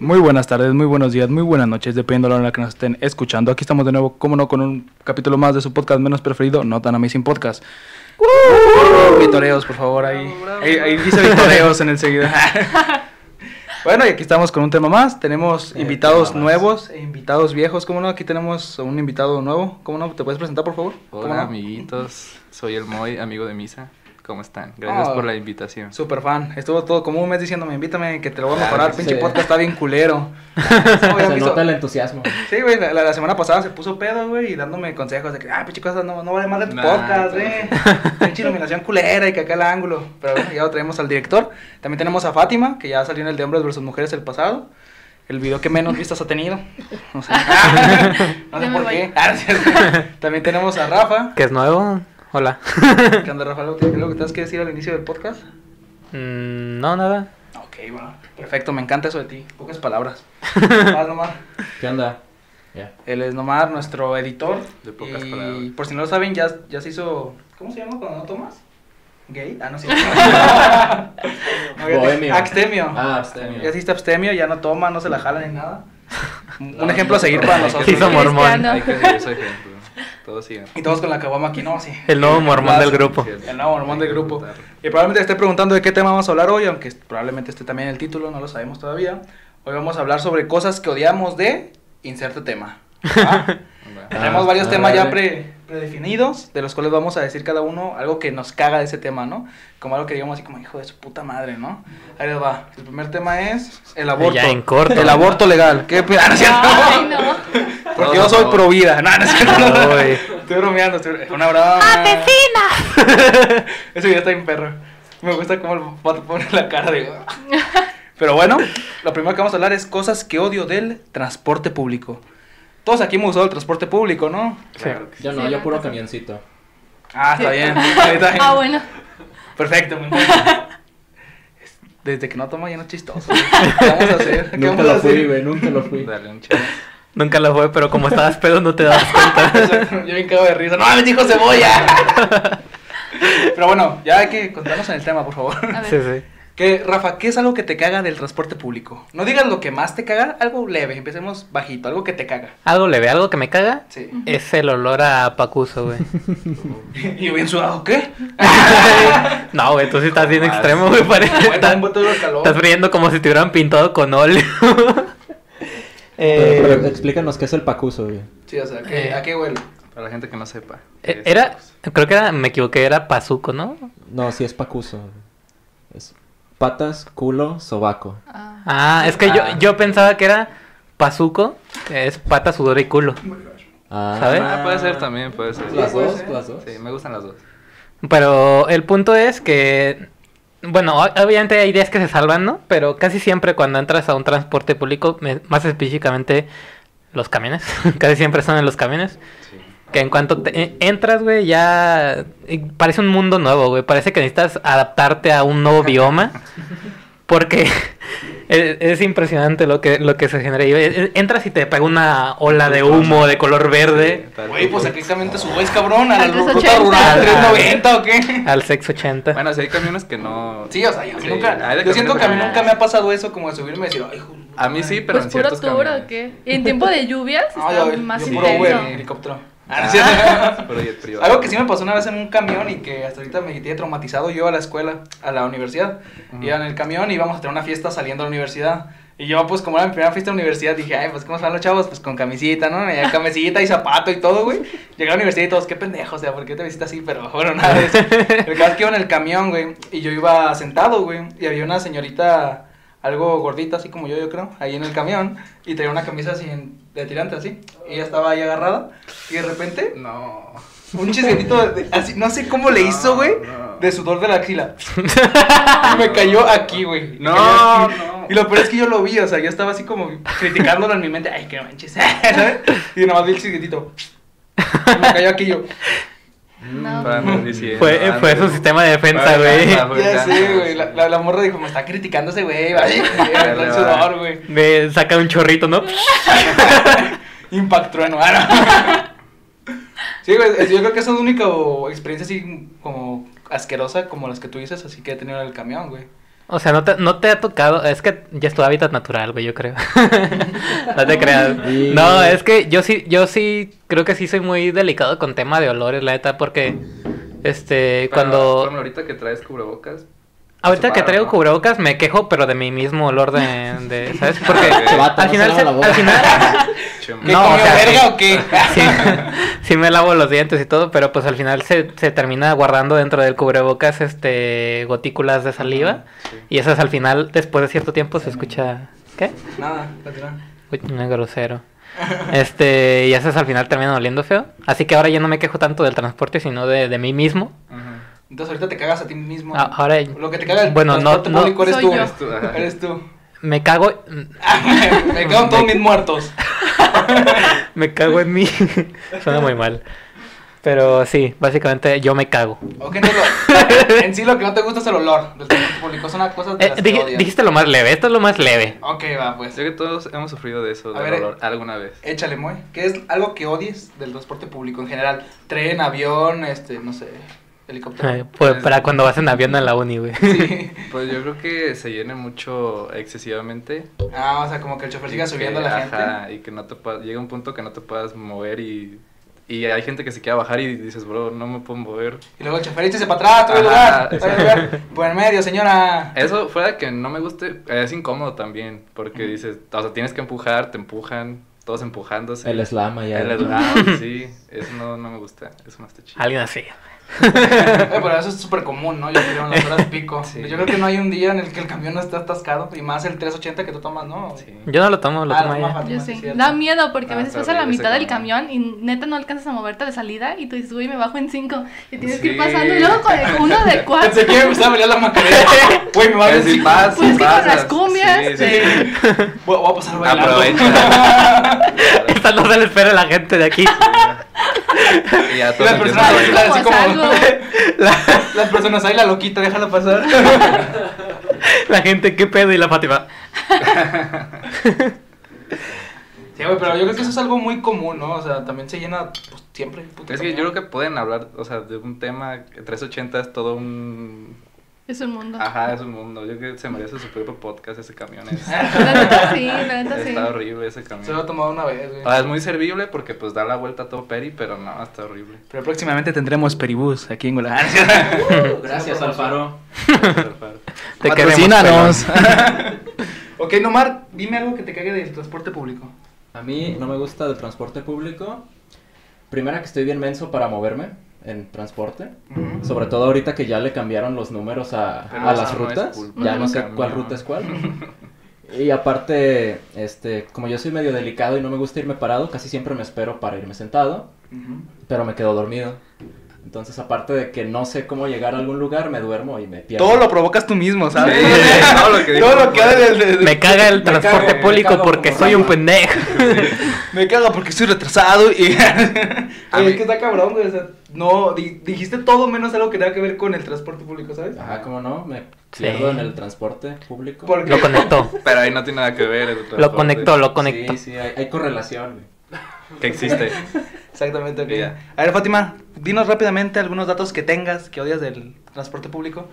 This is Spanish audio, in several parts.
Muy buenas tardes, muy buenos días, muy buenas noches, dependiendo de la hora en la que nos estén escuchando. Aquí estamos de nuevo, como no, con un capítulo más de su podcast menos preferido, No Tan Amazing Podcast. Vitoreos, por favor, ahí. Ahí, ahí dice Vitoreos en el seguidor. bueno, y aquí estamos con un tema más. Tenemos Eh, invitados nuevos e invitados viejos. ¿Cómo no? Aquí tenemos un invitado nuevo. ¿Cómo no? ¿Te puedes presentar, por favor? ¿Cómo Hola no? amiguitos, soy el Moy, amigo de Misa. ¿Cómo están? Gracias Oh. por la invitación. Super fan. Estuvo todo como un mes diciéndome, invítame, que te lo voy a mejorar. que Pinche sí. podcast está bien culero. Se nota el entusiasmo. Sí, güey, la, la semana pasada se puso pedo, güey, y dándome consejos de que, ah, pinche cosa, no, no vale más de tu Nah, podcast, pues. güey. Pinche iluminación culera y que acá el ángulo. Pero bueno, ya lo traemos al director. También tenemos a Fátima, que ya salió en el de Hombres versus Mujeres el pasado. El video que menos vistas ha tenido. No sé. no sé por voy. qué. Ah. También tenemos a Rafa. ¿Que es nuevo? Hola. ¿Qué onda, Rafa? ¿Algo que, algo que tengas que decir al inicio del podcast? Mm, no, nada. Ok, bueno. Perfecto, me encanta eso de ti. Pocas palabras. Vas nomás. ¿Qué onda? Ya. Él es Nomar, nuestro editor. De pocas y palabras. por si no lo saben, ya, ya se hizo. ¿Cómo se llama cuando no tomas? ¿Gay? Ah, no, sí. Bohemio. Abstemio. Ah, abstemio. Ya hiciste abstemio, ya no toma, no se la jala ni nada. Un ejemplo a seguir para nosotros. Se hizo mormón. Hay que seguir ese ejemplo. Todos sigan. Y todos con la caguama aquí, no, sí. El nuevo mormón del grupo. El nuevo mormón del grupo. Y probablemente esté preguntando de qué tema vamos a hablar hoy, aunque probablemente esté también el título, no lo sabemos todavía. Hoy vamos a hablar sobre cosas que odiamos de inserte tema. Tenemos Ah, varios ah, temas ya pre- predefinidos, de los cuales vamos a decir cada uno algo que nos caga de ese tema, ¿no? Como algo que digamos así como, hijo de su puta madre, ¿no? Ahí les va. El primer tema es el aborto. Ya en corto. El aborto legal. ¿Qué? Ah, no no. Porque yo soy pro vida. No, no. Uy. Estoy bromeando. Estoy... Es una broma. Ese video está bien perro. Me gusta cómo el pone la cara de... Pero bueno, lo primero que vamos a hablar es cosas que odio del transporte público. Todos aquí hemos usado el transporte público, ¿no? Claro que Yo no, Sí, yo puro camioncito. Ah, está bien. Está bien. Ah, bueno. Perfecto, me encanta. Desde que no toma ya no es chistoso. ¿Qué vamos a hacer? ¿Qué Nunca vamos a lo fui, hacer? güey, nunca lo fui. Dale un chance. Nunca lo fue, pero como estabas pedo no te das cuenta. Yo me cago de risa. ¡No, me dijo cebolla! Pero bueno, ya hay que contarnos en el tema, por favor. A ver. Sí, sí. ¿Qué, Rafa, ¿qué es algo que te caga del transporte público? No digas lo que más te caga, algo leve, empecemos bajito, algo que te caga. Algo leve, algo que me caga Sí. es el olor a pacuso, güey. Y yo bien sudado, ¿qué? No, güey, tú sí estás bien Más. extremo, güey. Parece Bueno, estás, estás friendo como si te hubieran pintado con óleo. Pero, pero Eh, explícanos qué es el pacuso, güey. Sí, o sea, ¿qué- Eh. ¿a qué huele? Para la gente que no sepa. eh, era, creo que era, me equivoqué, era pazuco, ¿no? No, sí es pacuso. Es patas, culo, sobaco. Ah. Ah, es que yo, Ah. yo pensaba que era pazuco, que es pata, sudor y culo. Ah, ¿Sabe? Ah, puede ser también, puede ser. Las dos, ser. las dos. Sí, me gustan las dos. Pero el punto es que, bueno, obviamente hay días que se salvan, ¿no? Pero casi siempre cuando entras a un transporte público, más específicamente los camiones, casi siempre son en los camiones, Sí. que en cuanto te e- entras, güey, ya eh, parece un mundo nuevo, güey. Parece que necesitas adaptarte a un nuevo bioma. Porque es, es impresionante lo que, lo que se genera. Eh, Entras y te pega una ola de humo de color verde Güey, pues aquí también te subes, cabrón, a la Al ruta 380. rural 390 o qué. al sexo 80. Bueno, si hay camiones que no. Sí, o sea, yo, Sí, nunca, yo siento que a mí nunca me ha pasado eso como de subirme y decir, ay, A mí madre". sí, pero Pues en puro ciertos tour camiones. o qué. Y en tiempo de lluvias Ah, está más yo puro. Uber, helicóptero. Ah, no privado. Algo que sí me pasó una vez en un camión y que hasta ahorita me quedé traumatizado. Yo a la escuela, a la universidad. Ujú. Iba en el camión y íbamos a tener una fiesta saliendo a la universidad. Y yo, pues, como era mi primera fiesta de universidad, dije, ay, pues, ¿cómo están los chavos? Pues con camisita, ¿no? Y camisita y zapato y todo, güey. Llegué a la universidad y todos, qué pendejo, o sea, ¿por qué te vestiste así? Pero bueno, nada de eso. El caso es que iba en el camión, güey. Y yo iba sentado, güey. Y había una señorita algo gordita, así como yo, yo creo, ahí en el camión. Y traía una camisa así en- de tirante, así. Y ella estaba ahí agarrada. Y de repente, No. un chisguetito de, así, no sé cómo le hizo, güey, No. de sudor de la axila. Y me cayó aquí, güey. No, aquí. no. Y lo peor es que yo lo vi, o sea, yo estaba así como criticándolo en mi mente, ay, qué manches, ¿sabes? Y nada más vi el chisguetito. Y me cayó aquí yo. No. Para andar diciendo, Fue, fue su sistema de defensa, güey. Ya sé, güey. La, la, la morra dijo, me está criticando ese güey, ¿vale? El sudor, güey. Me saca un chorrito, ¿no? Impact trueno. No. Sí, güey, yo creo que esa es la única experiencia así como asquerosa como las que tú dices, así que he tenido en el camión, güey. O sea, no te, no te ha tocado. Es que ya es tu hábitat natural, güey, yo creo. no te creas. No, es que yo sí, yo sí creo que sí soy muy delicado con tema de olores, la neta, porque este Pero, cuando ejemplo, ahorita que traes cubrebocas. Ahorita que traigo ¿no? cubrebocas me quejo, pero de mi mismo olor de, de ¿sabes? Porque al no final se se- lava la boca. al final Chema. ¿Qué No, o sea, verga sí. o qué? sí, sí me lavo los dientes y todo, pero pues al final se, se termina guardando dentro del cubrebocas este gotículas de saliva Sí. y esas al final después de cierto tiempo se escucha ¿qué? Nada, continúa. Uy, no, grosero. Este, y esas al final terminan oliendo feo. Así que ahora ya no me quejo tanto del transporte, sino de, de mí mismo. Ujú. Entonces ahorita te cagas a ti mismo. A- ahora Lo que te caga el Bueno, no- transporte no- público eres tú. Eres tú, ajá. Eres tú. me cago, Me cago todos mis muertos. me cago en mí. Suena muy mal. Pero sí, básicamente yo me cago. Ok, entonces lo- en sí lo que no te gusta es el olor del transporte público. Son las cosas de Eh, las que dijiste lo más leve, esto es lo más leve. Ok, va, pues. Yo creo que todos hemos sufrido de eso, A del ver, olor, alguna vez. Échale, Moy. ¿Qué es algo que odies del transporte público en general? Tren, avión, este, no sé, helicóptero. Eh, pues, para cuando vas en avión a la uni, güey. Sí. Pues yo creo que se llene mucho excesivamente. Ah, o sea, como que el chofer siga subiendo a la gente. ajá, y que no te llega un punto que no te puedas mover y, y hay gente que se quiere bajar y dices, bro, no me puedo mover. Y luego el chofer échese para atrás, todo el Ajá, lugar. el lugar. Por en medio, señora. Eso fuera que no me guste, es incómodo también, porque dices, o sea, tienes que empujar, te empujan, todos empujándose. El slam allá. El slam, sí, eso no, no me gusta, eso no está chido. Alguien así. Eh, pero eso es súper común, ¿no? Yo creo en las horas pico. Sí. Yo creo que no hay un día en el que el camión no esté atascado. Y más el 380 que tú tomas, ¿no? Sí. Yo no lo tomo, lo Ah, tomo ella. Yo sí. Da miedo porque a Ah, veces está vas a la mitad del camión. camión y neta no alcanzas a moverte de salida y tú dices, uy, me bajo en cinco y tienes que ir pasando. Y luego con uno de cuatro. Pensé que me bailar la macarena. Güey, me va a Que decir. sí pasa, Pues es que con pasa. las cumbias, Sí, sí, sí. Voy, voy a pasar bailando. Aprovecha. No se le espera a la gente de aquí. Y ya todos las personas, bailar. así Como la- las personas, ahí la loquita, déjala pasar. La gente, ¿qué pedo? Y la Fátima. Sí, güey, pero yo creo que eso es algo muy común, ¿no? O sea, también se llena pues, siempre. Es que yo creo que pueden hablar, o sea, de un tema, 380 es todo un... Es un mundo. Ajá, es un mundo. Yo creo que se merece su propio podcast ese camión. Es, La neta sí, la neta sí. está horrible ese Se lo he camión. tomado una vez, güey. Sea, es muy servible porque pues da la vuelta a todo peri, pero no, está horrible. Pero próximamente tendremos Peribús aquí en Guadalajara. Gracias, Alfaro. Te Patrocínanos. ok, Nomar, dime algo que te cague del transporte público. A mí no me gusta del transporte público. Primera que estoy bien menso para moverme en transporte. Sobre todo ahorita que ya le cambiaron los números a, Pero a las no rutas. ya no sé camión. cuál ruta es cuál. Y aparte, este, como yo soy medio delicado y no me gusta irme parado, casi siempre me espero para irme sentado, pero me quedo dormido. Entonces, aparte de que no sé cómo llegar a algún lugar, me duermo y me pierdo. Todo lo provocas tú mismo, ¿sabes? Sí, todo lo que Todo lo que del- Me caga el Me transporte público porque soy un rata. pendejo. Me caga porque soy retrasado y... A mí- es que está cabrón, güey. O sea, no, di- dijiste todo menos algo que tenga que ver con el transporte público, ¿sabes? Ajá, ¿cómo no? Me Sí. pierdo en el transporte público. Porque... Lo conectó. Pero ahí no tiene nada que ver el Lo conectó, lo conectó. Sí, sí, hay, hay correlación, güey. Que existe. Exactamente, ok. A ver, Fátima, dinos rápidamente algunos datos que tengas que odias del transporte público.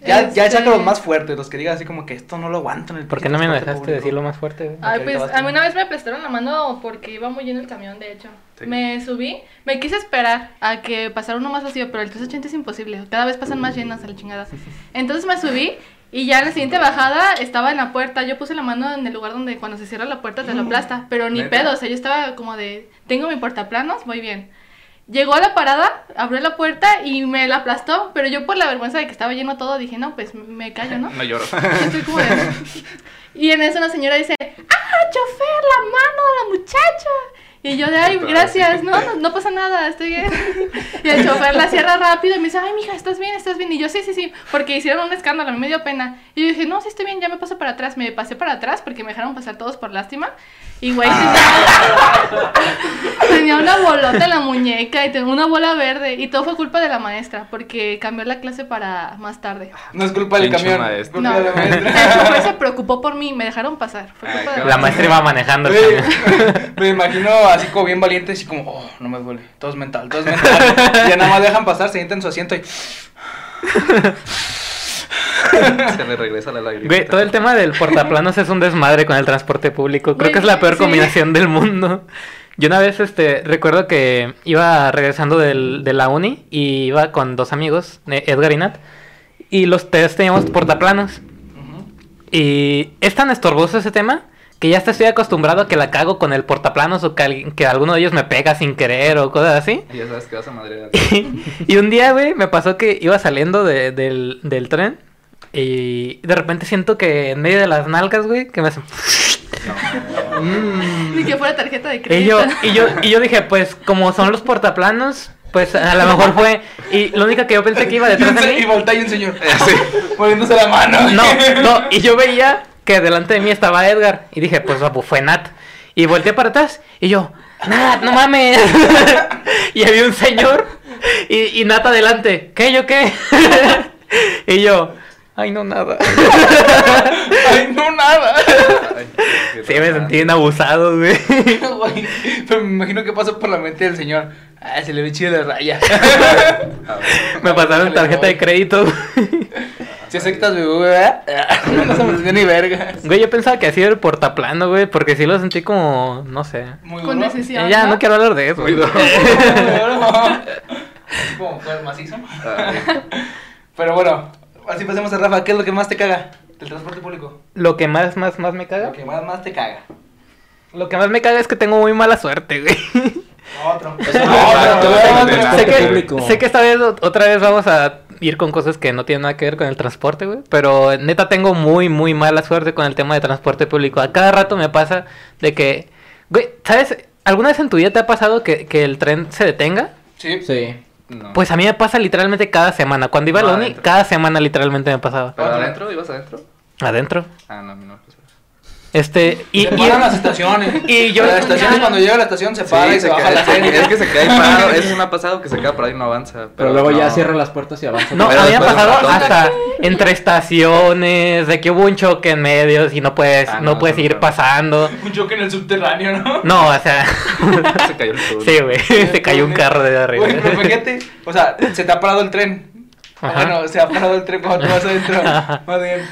Ya, ya Este- saca los más fuertes, los que digas así como que esto no lo aguanto en el ¿Por qué no me dejaste decirlo más fuerte? güey? Ay, pues a mí una vez me prestaron la mano porque iba muy lleno el camión, de hecho. Sí. Me subí, me quise esperar a que pasara uno más vacío, pero el 380 es imposible. Cada vez pasan más llenas a la chingada. Entonces me subí y ya en la siguiente bajada estaba en la puerta. Yo puse la mano en el lugar donde cuando se cierra la puerta te lo aplasta, pero ni ¿Neta? pedo. O sea, yo estaba como de, tengo mi portaplanos, voy bien. Llegó a la parada, abrió la puerta y me la aplastó, pero yo por la vergüenza de que estaba lleno todo dije, no, pues me callo, ¿no? No lloro. Estoy como de- Y en eso una señora dice, ¡ah, chofer, la mano de la muchacha! Y yo de, ay, gracias, no, no, no pasa nada, estoy bien. Y el chofer la cierra rápido y me dice, ay, mija, ¿estás bien? ¿Estás bien? Y yo, sí, sí, sí, porque hicieron un escándalo, a mí me dio pena. Y yo dije, no, sí estoy bien, ya me paso para atrás. Me pasé para atrás porque me dejaron pasar todos por lástima. Y güey, tenía, tenía una bolota en la muñeca y tenía una bola verde. Y todo fue culpa de la maestra porque cambió la clase para más tarde. No es culpa del camión. No, de la el maestra. chofer se preocupó por mí, me dejaron pasar. Fue Ay, culpa de qué La maestra iba manejando el camión. me imagino así como bien valiente, así como, oh, no me duele, todo es mental, todo es mental. Y ya nada más dejan pasar, se sientan en su asiento y... Se le regresa la lágrima. Güey, todo el tema del portaplanos es un desmadre con el transporte público. Creo que es la peor sí. combinación del mundo. Yo una vez, este, recuerdo que iba regresando del, de la uni y iba con dos amigos, eh, Edgar y Nat, y los tres teníamos portaplanos. Y es tan estorboso ese tema que ya estoy acostumbrado a que la cago con el portaplanos o que, alguien- que alguno de ellos me pega sin querer o cosas así. Y ya sabes que vas a madrear. y un día, güey, me pasó que iba saliendo de- del, del tren y de repente siento que en medio de las nalgas, güey, que me hacen... Ni que fuera tarjeta de Y crédito. yo, y, yo, y yo dije, pues como son los portaplanos, pues a lo mejor fue... Y lo único que yo pensé que iba Y, detrás un de se- y mí... voltea y un señor. Sí. Moviéndose la mano. No, no, y yo veía que delante de mí estaba Edgar y dije, pues pues, fue Nat. Y volteé para atrás y yo, Nat, no mames. y había un señor y, y Nat adelante, ¿qué, yo qué? y yo, ay, no, nada. Ay, no, nada. Ay, Sí, me sentí bien abusado, güey. Pero me imagino que pasó por la mente del señor. Ah, se le ve chido la raya. Me pasaron tarjeta de crédito. Si aceptas, güey. No se me entendió ni verga. Güey, yo pensaba que así era el portaplano, güey, porque sí lo sentí como, no sé. Muy Con duro. necesidad. Eh, ya, no quiero hablar de eso. Muy duro. Como fue el macizo. Pero bueno, así pasemos a Rafa. ¿Qué es lo que más te caga del transporte público? Lo que más, más, más me caga. Lo que más, más te caga. Lo que más me caga es que tengo muy mala suerte, güey. Otro. Sé, que, público. sé que esta vez, ot- otra vez vamos a ir con cosas que no tienen nada que ver con el transporte, güey. Pero neta tengo muy, muy mala suerte con el tema de transporte público. A cada rato me pasa de que, güey, ¿sabes? ¿Alguna vez en tu vida te ha pasado que, que el tren se detenga? Sí. Sí. no. Pues a mí me pasa literalmente cada semana. Cuando iba a la uni, cada semana literalmente me pasaba. ¿Pero adentro? ¿Ibas adentro? Adentro. Ah, no, no. Este, y, se y- las estaciones. y yo- las estaciones, cuando llega a la estación, se para y se, baja la serie. Es que se queda ahí parado. Eso me ha pasado que se queda parado y no avanza. Pero luego ya cierra las puertas y avanza. No, Pero a mí me ha después pasado hasta entre estaciones, de que hubo un choque en medio y no puedes, Ah, no, no, puedes no, ir no. pasando. Un choque en el subterráneo, ¿no? No, o sea, Se cayó el turno. sí, güey, se cayó un carro de arriba. Güey, pero fíjate, o sea, se te ha parado el tren. Ajá. Bueno, se ha parado el tren cuando tú vas adentro. Más bien.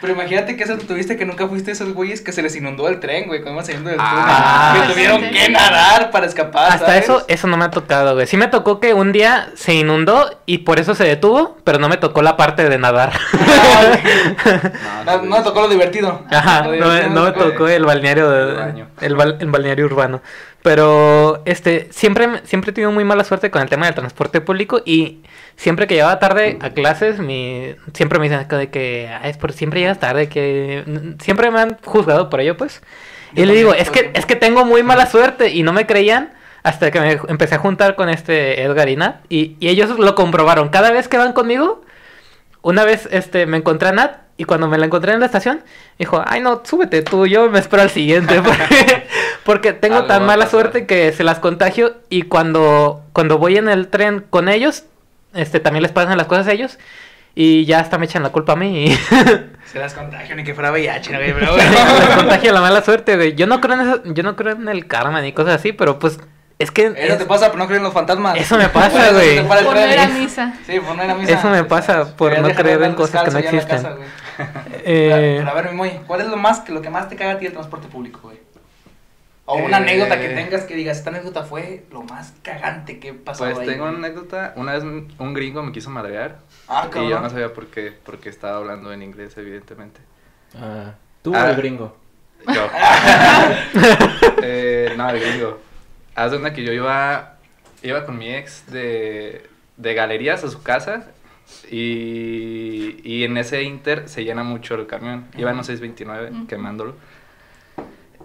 Pero imagínate que eso tuviste que nunca fuiste esos güeyes que se les inundó el tren, güey, cuando iban saliendo del Ah, tren. Que tuvieron sí. que nadar para escapar. Hasta ¿sabes? eso, eso no me ha tocado, güey. Sí me tocó que un día se inundó y por eso se detuvo, pero no me tocó la parte de nadar. No, no me tocó lo divertido. Ajá, Lo no, divertido me- no me tocó el balneario de- El baño. el, bal- el balneario urbano. Pero este siempre siempre he tenido muy mala suerte con el tema del transporte público y siempre que llegaba tarde a clases mi siempre me dicen de que "Ay, es por siempre llegas tarde que siempre me han juzgado por ello, pues. Y Yo le digo, es que es que tengo muy mala suerte y no me creían hasta que me empecé a juntar con este Edgar y Nat y, y ellos lo comprobaron. Cada vez que van conmigo, una vez este me encontré a Nat y cuando me la encontré en la estación, dijo, ay no, súbete tú, yo me espero al siguiente. Porque, porque tengo Algo tan mala suerte que se las contagio y cuando, cuando voy en el tren con ellos, este también les pasan las cosas a ellos y ya hasta me echan la culpa a mí y Se las contagio ni que fuera VIH, ¿no, les bueno. contagio la mala suerte, güey. Yo no creo en eso, yo no creo en el karma ni cosas así, pero pues es que Eso es- te pasa por no creer en los fantasmas. Eso me pasa, güey. te para el Por no tren. ir a misa. Sí, por no ir a misa. Eso me pasa por no creer en cosas que no existen. casa, güey. Eh, Pero a ver, mi Moy, ¿cuál es lo más que lo que más te caga a ti del transporte público, güey? O una Eh, anécdota que tengas que digas, esta anécdota fue lo más cagante que pasó Pues ahí. tengo güey". una anécdota. Una vez un gringo me quiso madrear. Ah, Y yo no sabía por qué. Porque estaba hablando en inglés, evidentemente. Ah, tú Ah. o el gringo. Yo. eh, no, el gringo. Haz de cuenta que yo iba, iba con mi ex de, de galerías a su casa y, y en ese inter se llena mucho el camión. Iba en un 629 Ujú. quemándolo.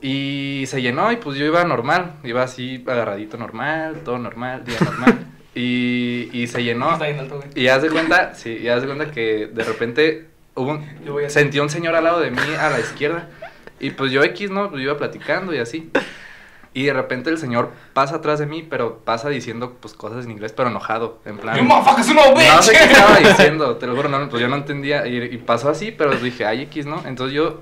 Y se llenó y pues yo iba normal, iba así agarradito normal, todo normal, día normal. y, y se llenó. Está güey. Y haz de cuenta, sí, y haz de cuenta que de repente hubo un- Yo voy a- sentí un señor al lado de mí a la izquierda. Y pues yo X, ¿no? Pues yo iba platicando y así. Y de repente el señor pasa atrás de mí, pero pasa diciendo pues cosas en inglés, pero enojado, en plan. You motherfuckers, no, bitch. No sé qué estaba diciendo, te lo juro, no, pues yo no entendía. Y, y pasó así, pero dije, ay, X, ¿no? Entonces yo,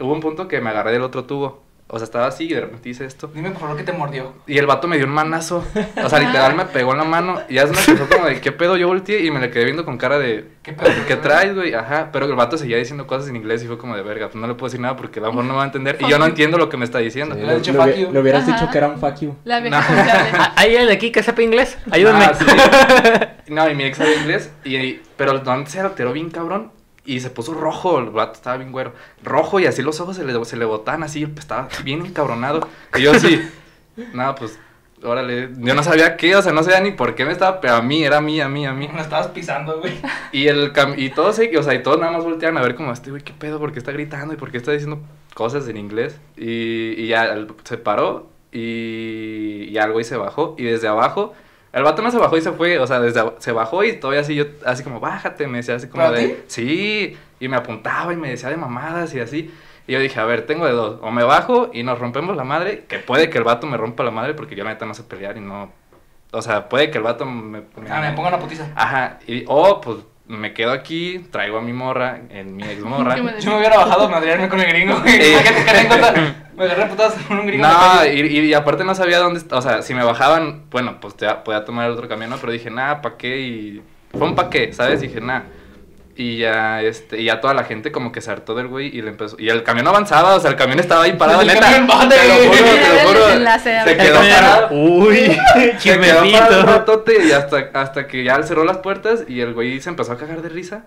hubo un punto que me agarré del otro tubo. O sea, estaba así y de repente hice esto. Dime por favor que te mordió. Y el vato me dio un manazo. O sea, literal me pegó en la mano. Y ya se me empezó como de, ¿qué pedo? Yo volteé y me le quedé viendo con cara de, ¿Qué pedo? ¿qué traes, güey? Ajá. Pero el vato seguía diciendo cosas en inglés y fue como de verga. Pues no le puedo decir nada porque a lo mejor no me va a entender. Y yo no entiendo lo que me está diciendo. Sí, Le hubieras Ajá. dicho que era un fuck you. La vieja No. ¿Hay alguien de aquí que sepa inglés? Ayúdenme. Ah, sí. No, y mi ex sabía inglés. Y, pero no se alteró bien cabrón. Y se puso rojo, el vato estaba bien güero. Rojo y así los ojos se le, se le botaban así, pues, estaba bien encabronado. Y yo sí, nada, pues, órale. Yo no sabía qué, o sea, no sabía ni por qué me estaba, pero a mí, era a mí, a mí, a mí. Me estabas pisando, güey. Y el cam- y todos, o sea, y todos nada más volteaban a ver como este güey, qué pedo, por qué está gritando y por qué está diciendo cosas en inglés. Y, y ya se paró y, y al güey se bajó y desde abajo, el vato no se bajó y se fue, o sea, desde se bajó y todavía así yo, así como, bájate, me decía así como ¿Para de, ti? sí, y me apuntaba y me decía de mamadas y así. Y yo dije, a ver, tengo de dos, o me bajo y nos rompemos la madre, que puede que el vato me rompa la madre porque yo la neta no sé pelear y no, o sea, puede que el vato me... Ah, me pongo una putiza. Ajá, y, o pues me quedo aquí, traigo a mi morra, en mi ex morra. Yo me hubiera bajado a madrearme con el gringo, güey. Eh. Me agarré a putadas con un gringo. No, y, y aparte no sabía dónde, o sea, si me bajaban, bueno, pues te, podía tomar el otro camión, ¿no? Pero dije, nada, ¿pa' qué? Y fue un pa' qué, ¿sabes? Dije, nada. Y ya, este, y ya toda la gente como que se hartó del güey y le empezó, y el camión no avanzaba, o sea, el camión estaba ahí parado, neta. te lo juro, lo juro. Se quedó parado. Uy, Se quedó parado un chismecito. ratote y hasta, hasta que ya cerró las puertas y el güey se empezó a cagar de risa.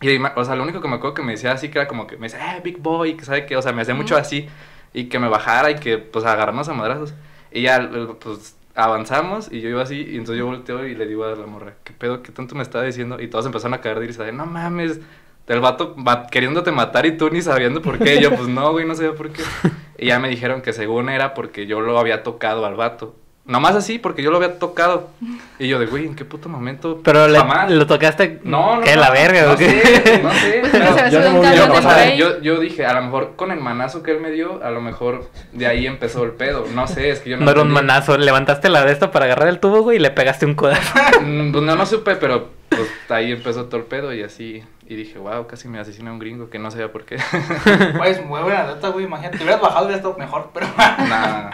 Y, ahí me- o sea, lo único que me acuerdo que me decía así que era como que me decía, eh, big boy, que sabe que, o sea, me hacía mucho así y que me bajara y que, pues, agarrarnos a madrazos. Y ya, pues, avanzamos y yo iba así y entonces yo volteo y le digo a la morra, ¿qué pedo? ¿Qué tanto me estaba diciendo? Y todos empezaron a caer de risa de, no mames, del vato ma- queriéndote matar y tú ni sabiendo por qué. Y yo, pues, no, güey, no sabía por qué. Y ya me dijeron que según era porque yo lo había tocado al vato. Nomás así, porque yo lo había tocado. Y yo de, güey, ¿en qué puto momento? Pero le- lo tocaste. No, no. ¿Qué, no, la verga? No o qué? sé, no sé. Pues pero- se yo no yo, cabrón o de sea, güey. yo, yo dije, a lo mejor con el manazo que él me dio, a lo mejor de ahí empezó el pedo. No sé, es que yo no. No era un manazo. Levantaste la de esto para agarrar el tubo, güey, y le pegaste un codazo. Mm, Pues no, no supe, pero pues ahí empezó todo el pedo y así. Y dije, wow, casi me asesina un gringo que no sabía por qué. Pues, muy buena nota, güey. Imagínate. Te hubieras bajado, hubiera estado mejor, pero. Nah.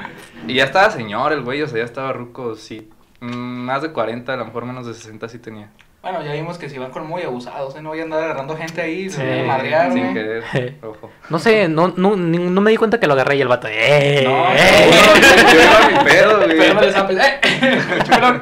Y ya estaba señor el güey, o sea, ya estaba ruco, sí. Mm, Más de 40, a lo mejor menos de 60 sí tenía. Bueno, ya vimos que si van con muy abusados, ¿eh? No voy a andar agarrando gente ahí, se Sí, van a madrear, Sin querer, ojo. No sé, no, no, no me di cuenta que lo agarré y el vato. ¡Eh! No, eh". no, yo iba a mi pedo, güey. Pero no les apes. ¡Eh! No.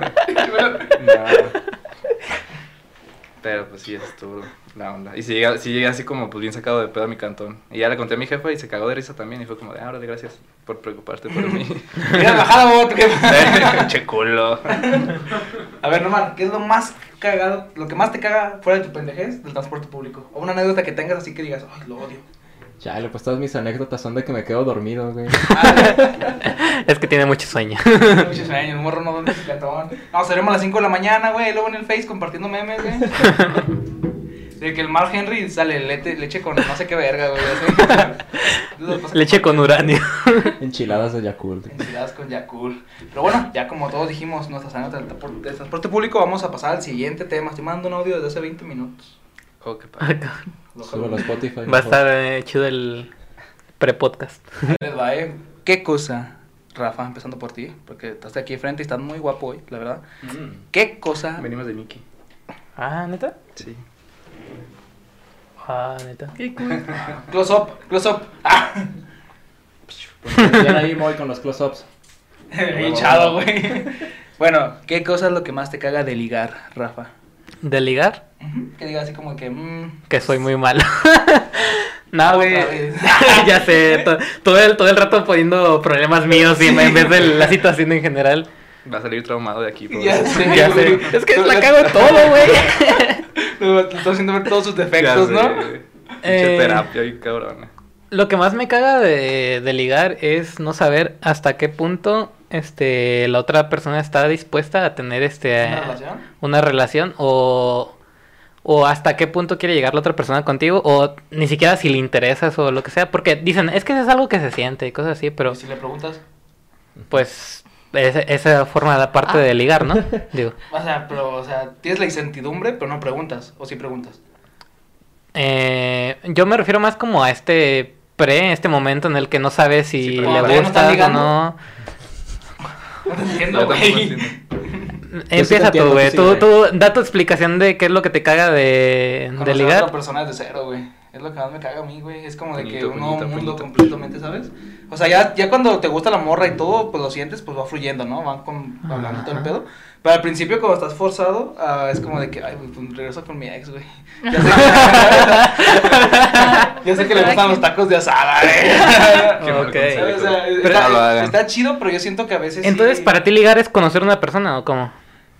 Pero pues sí, estuvo la onda. Y sí llegué, sí llegué así como pues bien sacado de pedo a mi cantón. Y ya le conté a mi jefa y se cagó de risa también. Y fue como de, ah, órale, gracias por preocuparte por mí. Hubieras bajado, otro que. che culo. A ver, Norman, ¿qué es lo más cagado, lo que más te caga fuera de tu pendejez del transporte público? O una anécdota que tengas así que digas, ay, lo odio. Chale, pues todas mis anécdotas son de que me quedo dormido, güey. Es que tiene mucho sueño. Tengo muchos sueños, un morro no duerme. No, salimos a las 5 de la mañana, güey, luego en el Face compartiendo memes, güey. De que el Mark Henry sale leche, leche con no sé qué verga, güey. así. Leche con uranio. Enchiladas de Yakult. Enchiladas con Yakul. Pero bueno, ya como todos dijimos nuestras anécdotas del transpor- del transporte público, vamos a pasar al siguiente tema. Estoy mandando un audio desde hace 20 minutos. Oh, qué padre. Lo Súbelo a Spotify. Va a estar eh, chido el pre-podcast. Eh. ¿Qué cosa, Rafa, empezando por ti, porque estás de aquí frente y estás muy guapo hoy, la verdad. ¿Qué cosa? Venimos de Mickey. Ah, neta. Sí. Ah, neta. Qué cool. Close up, close up. Ah, Bien ahí voy con los close-ups. hinchado, güey. Bueno, ¿qué cosa es lo que más te caga de ligar, Rafa? ¿De ligar? Que diga así como que, mmm, Que soy muy malo. no, güey. Ya sé. to- todo, el, todo el rato poniendo problemas míos y en vez de la situación en general. Va a salir traumado de aquí. Ya sé, Ya sé. Es que la cago todo, güey. Estoy haciendo ver todos sus defectos, sé, ¿no? Eh, terapia y cabrona. Lo que más me caga de, de ligar es no saber hasta qué punto este la otra persona está dispuesta a tener este ¿Una relación? una relación o o hasta qué punto quiere llegar la otra persona contigo o ni siquiera si le interesas o lo que sea porque dicen es que es algo que se siente y cosas así pero Y si le preguntas, pues ese- esa forma da parte de ligar no digo o sea, pero, o sea, tienes la incertidumbre, pero no preguntas, o sí preguntas. eh, yo me refiero más como a este pre, este momento en el que no sabes si Sí, le todavía no gustas o no. No te entiendo, Yo tampoco güey. entiendo. Empieza tú, güey. tú Tú, da tu explicación de qué es lo que te caga de, de a ligar. otra persona desde cero, güey. Es lo que más me caga a mí, güey. Es como de que un nuevo mundo puñito. completamente, ¿sabes? O sea, ya, ya cuando te gusta la morra y todo, pues lo sientes, pues va fluyendo, ¿no? Van con, hablando todo el pedo. Pero al principio, cuando estás forzado, ah, es como de que, ay, pues regreso con mi ex, güey. Ya sé que, ya sé que le gustan los tacos de asada, güey. Qué mal Ok. consejo. ¿Sabes? O sea, Pero está, chido, pero yo siento que a veces. Entonces, sí- para ti ligar es conocer a una persona o cómo?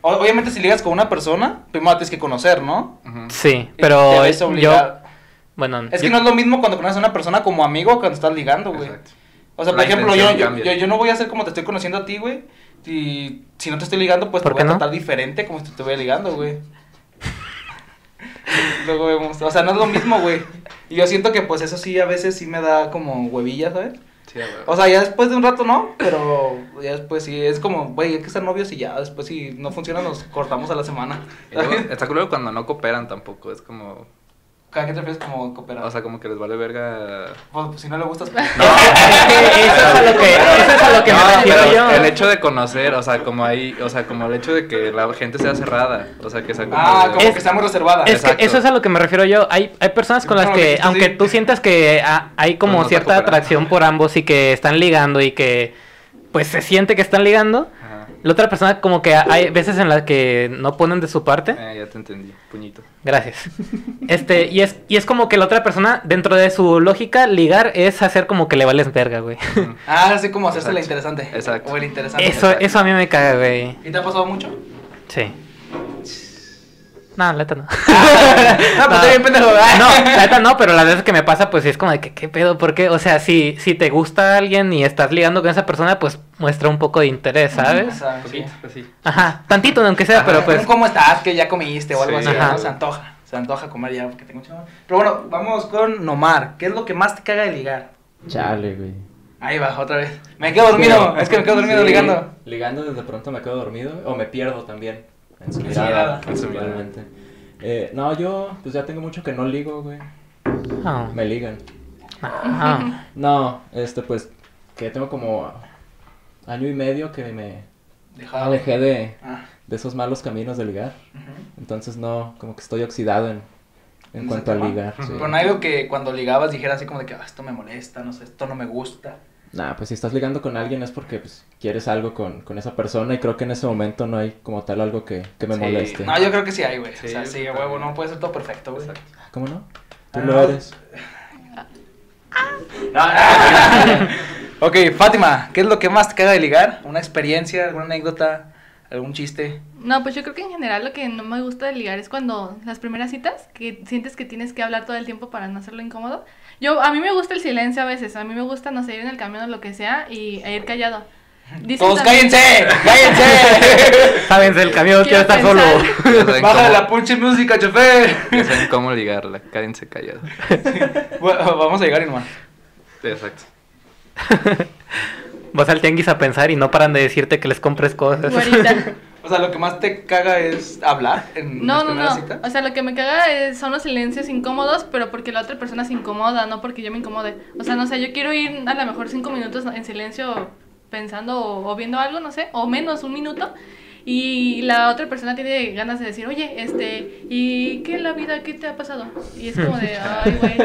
Obviamente, si ligas con una persona, primero tienes que conocer, ¿no? Sí, pero te ves yo. Bueno, Es que no es lo mismo cuando conoces a una persona como amigo cuando estás ligando, güey. Exacto. O sea, por La ejemplo, yo, yo, yo, no voy a hacer como te estoy conociendo a ti, güey. Y si no te estoy ligando, pues te ¿Por voy a no? tratar diferente como si te estuviera ligando, güey. Luego vemos. O sea, no es lo mismo, güey. Y yo siento que, pues, eso sí, a veces sí me da como huevilla, ¿sabes? Sí, a huevo. O sea, ya después de un rato no, pero ya después sí. Es como, güey, hay que ser novios y ya. Después, si no funciona, nos cortamos a la semana. Y luego, está culero cuando no cooperan tampoco. Es como. ¿A qué te refieres como cooperar? O sea, como que les vale verga. Pues, pues, si no le gustas, pues. eso es a lo que, eso es a lo que No, me refiero yo. El hecho de conocer, o sea, como ahí, o sea, como el hecho de que la gente sea cerrada, o sea, que sea como. Ah, como Es- que está muy reservada. Es Exacto. que eso es a lo que me refiero yo. Hay, hay personas con No, las que aunque sí. tú sientas que hay como no está cierta atracción por ambos y que están ligando y que pues se siente que están ligando. La otra persona como que hay veces en las que no ponen de su parte. Eh, ya te entendí, puñito. Gracias. Este, y es, y es como que la otra persona, dentro de su lógica, ligar es hacer como que le vales verga, güey. Ah, así como hacerse la interesante. Exacto. O el interesante. Eso, eso a mí me caga, güey. ¿Y te ha pasado mucho? Sí. No, la neta no. no, pues estoy bien pendejo. No, la neta no, pero las veces que me pasa, pues sí es como de que, ¿qué pedo? ¿Por qué? O sea, si, si te gusta alguien y estás ligando con esa persona, pues muestra un poco de interés, ¿sabes? O sea, Un sí. poquito. Ajá, tantito, aunque sea, pero pues... ¿Cómo estás? Que ya comiste o algo Sí. así. Ajá. ¿no? Se antoja. Se antoja comer ya porque tengo mucho hambre. Pero bueno, vamos con Nomar. ¿Qué es lo que más te caga de ligar? Chale, güey. Ahí va, otra vez. Me quedo dormido. Es que me quedo dormido Sí, ligando. Ligando de pronto me quedo dormido o me pierdo también en su En mirada. mirada. En su mirada. principalmente. Eh, no, yo pues ya tengo mucho que no ligo, güey. Oh, Me ligan. ah, No, este pues que tengo como año y medio que me Dejado. alejé de, Ah, de esos malos caminos de ligar. Entonces no, como que estoy oxidado en, en ¿En cuanto a ligar. sí. Pero no hay algo que cuando ligabas dijeras así como de que ah, esto me molesta, no sé, esto no me gusta. Nah, pues si estás ligando con alguien es porque pues, quieres algo con, con esa persona y creo que en ese momento no hay como tal algo que, que me Sí. moleste. No, yo creo que sí hay, güey. Sí, o sea, sí, huevo, también. no puede ser todo perfecto, güey. Exacto. ¿Cómo no? Tú Ah, lo no. eres. ok, Fátima, ¿qué es lo que más te caga de ligar? ¿Una experiencia, alguna anécdota, algún chiste? No, pues yo creo que en general lo que no me gusta de ligar es cuando las primeras citas, que sientes que tienes que hablar todo el tiempo para no hacerlo incómodo. Yo, a mí me gusta el silencio a veces, a mí me gusta, no sé, ir en el camión o lo que sea y e ir callado. Dicen ¡Todos también- cállense! ¡Cállense! Sábense del camión, quiero Quiero estar solo. pensar. Ya saben Baja cómo- la punche música, chofer. Ya saben cómo ligarla, cállense callados. Bueno, vamos a llegar, nomás. Exacto. Vas al tianguis a pensar y no paran de decirte que les compres cosas. Güerita. O sea, lo que más te caga es hablar en No, las no, primeras no. O sea, lo que me caga es- son los silencios incómodos, pero porque la otra persona se incomoda, no porque yo me incomode. O sea, no sé, yo quiero ir a lo mejor cinco minutos en silencio pensando o, o viendo algo, no sé, o menos, un minuto. Y la otra persona tiene ganas de decir, oye, este, ¿y qué en la vida? ¿Qué te ha pasado? Y es como de, ay, güey.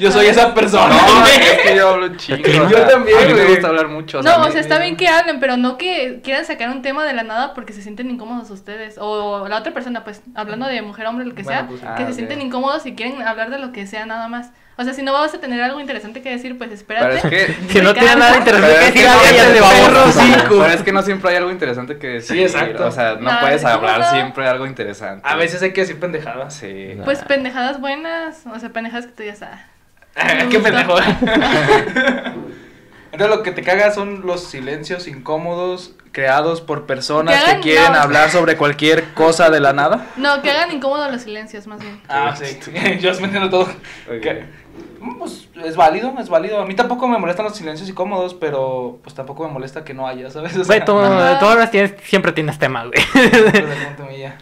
Yo soy esa persona. No, es que yo hablo chingo. Yo también, A mí me gusta hablar mucho. No, o sea, está bien que hablen, pero no que quieran sacar un tema de la nada porque se sienten incómodos ustedes. O la otra persona, pues, hablando de mujer, hombre, lo que Bueno, sea, pues, que ah, se sienten incómodos y quieren hablar de lo que sea nada más. O sea, si no vas a tener algo interesante que decir, pues Pero espérate. es que. Si no tiene nada Pero interesante que decir, váyanse de. Pero es que no siempre hay algo interesante que decir. Sí, exacto. O sea, no No, puedes ¿cómo hablar no? siempre algo interesante. A veces hay que decir pendejadas. Sí. No. Pues pendejadas buenas, o sea, pendejadas que tú ya sabes. Qué Me pendejo. Entonces lo que te caga son los silencios incómodos creados por personas Que quieren no. hablar sobre cualquier cosa de la nada. No, que hagan incómodos los silencios, más bien. Ah, sí. Yo me entiendo todo. Ok. Que- mm, Pues es válido, es válido. A mí tampoco me molestan los silencios incómodos, pero pues tampoco me molesta que no haya, ¿sabes? O Güey, tú, tú ahora tienes, siempre tienes tema, güey.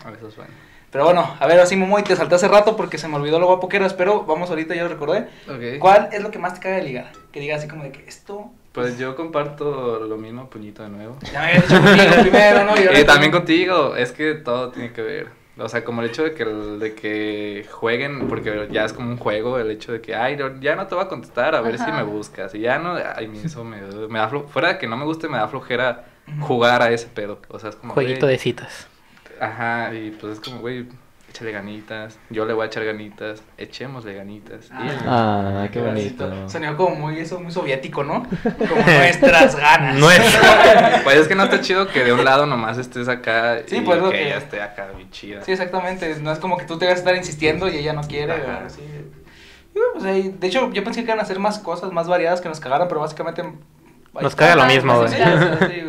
A veces bueno. Pero bueno, a ver, así Momoy, te salté hace rato porque se me olvidó lo guapo que eras, pero vamos ahorita, ya lo recordé. Ok. ¿Cuál es lo que más te caga de ligar? Que diga así como de que esto... Pues yo comparto lo mismo, puñito de nuevo. Ya me habías dicho contigo primero, ¿no? Y Eh, también contigo, es que todo tiene que ver. O sea, como el hecho de que, de que jueguen, porque ya es como un juego, el hecho de que, ay, no- ya no te voy a contestar, a ver si me buscas. Y ya no, ay, eso me, me da flo- fuera de que no me guste, me da flojera jugar a ese pedo. O sea, es como, Jueguito de citas. Ajá, y pues es como, güey, échale ganitas, yo le voy a echar ganitas, echémosle ganitas. Y- Ah, qué bonito. Sonó como muy, eso, muy soviético, ¿no? Como nuestras ganas. Nuestra. Pues es que no está chido que de un lado nomás estés acá Sí, y pues, que que- ella esté acá bien chida. Sí, exactamente. No es como que tú te vas a estar insistiendo y ella no quiere. Ajá. así. Pues ahí- de hecho, yo pensé que iban a hacer más cosas, más variadas que nos cagaran, pero básicamente. Nos caga lo mismo, pues, güey. sí.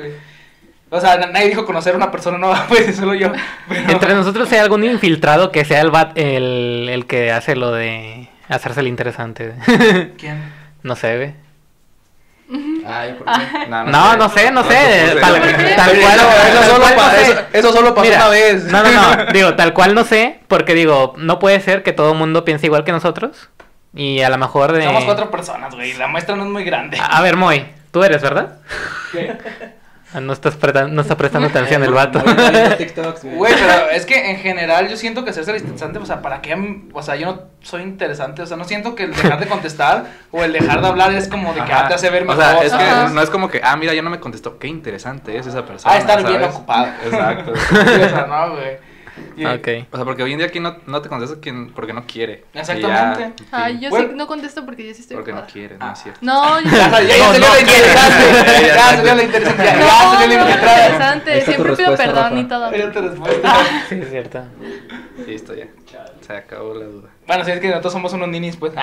O sea, na- nadie dijo conocer a una persona nueva, pues solo yo. Pero... Entre nosotros hay algún infiltrado que sea el, bat- el, el que hace lo de hacerse el interesante. ¿Quién? no sé, güey. Ay, ¿por qué? No, no sé, no sé. Tal, puse. tal Eso cual, tal solo cual no sé. eso- eso solo pasó Mira, una vez. No, no, no. Digo, tal cual no sé, porque digo, no puede ser que todo el mundo piense igual que nosotros. Y a lo mejor de. Somos cuatro personas, güey. La muestra no es muy grande. A a ver, Moy, tú eres, ¿verdad? ¿Qué? Ah, No estás, preta- no está prestando atención el vato. Güey. Pero es que en general yo siento que hacerse el interesante, o sea, ¿para qué? O sea, yo no soy interesante, o sea, no siento que el dejar de contestar o el dejar de hablar es como de que ah, te hace ver O mejor. sea, es que Ajá. no es como que, ah, mira, ya no me contestó. Qué interesante es esa persona. Ah, estar bien ocupado. Exacto. Sí, o sea, no, güey. Y- ok. O sea, porque hoy en día aquí no, no te contesta quien, porque no quiere. Exactamente. ya, Ay, yo Bueno. sí no contesto porque yo sí estoy Porque no quiere, no es cierto. No, yo... Ya, ya, salió no, la interesante. ya, salió la interesante. Ya, No, salió no, infiltrada. interesante. Siempre pido perdón Rafa. y todo. Era tu respuesta. Sí, es cierto. Listo, ya. Se acabó la duda. Bueno, si es que nosotros somos unos ninis, pues.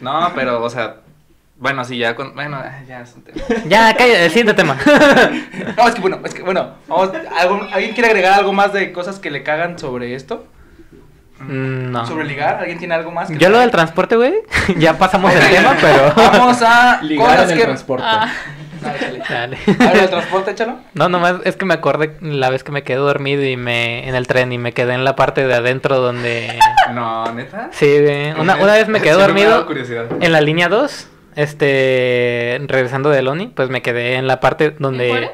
No, pero, o sea, bueno, sí, ya con. Bueno, ah, ya es un tema. Ya, calla, el siguiente tema. No, es que bueno, es que bueno. Vamos, ¿algún- ¿Alguien quiere agregar algo más de cosas que le cagan sobre esto? Mm, no. ¿Sobre ligar? ¿Alguien tiene algo más? que Yo lo del transporte, güey. Ya pasamos el tema, pero. Vamos a Ligar cosas en el que... transporte. Ah. Dale. A ver, el transporte, échalo. No, nomás es que me acordé la vez que me quedé dormido y me en el tren y me quedé en la parte de adentro donde No, neta. sí, una, una vez me quedé me dormido curiosidad. en la línea 2, este regresando de Loni, pues me quedé en la parte donde ¿En Juárez?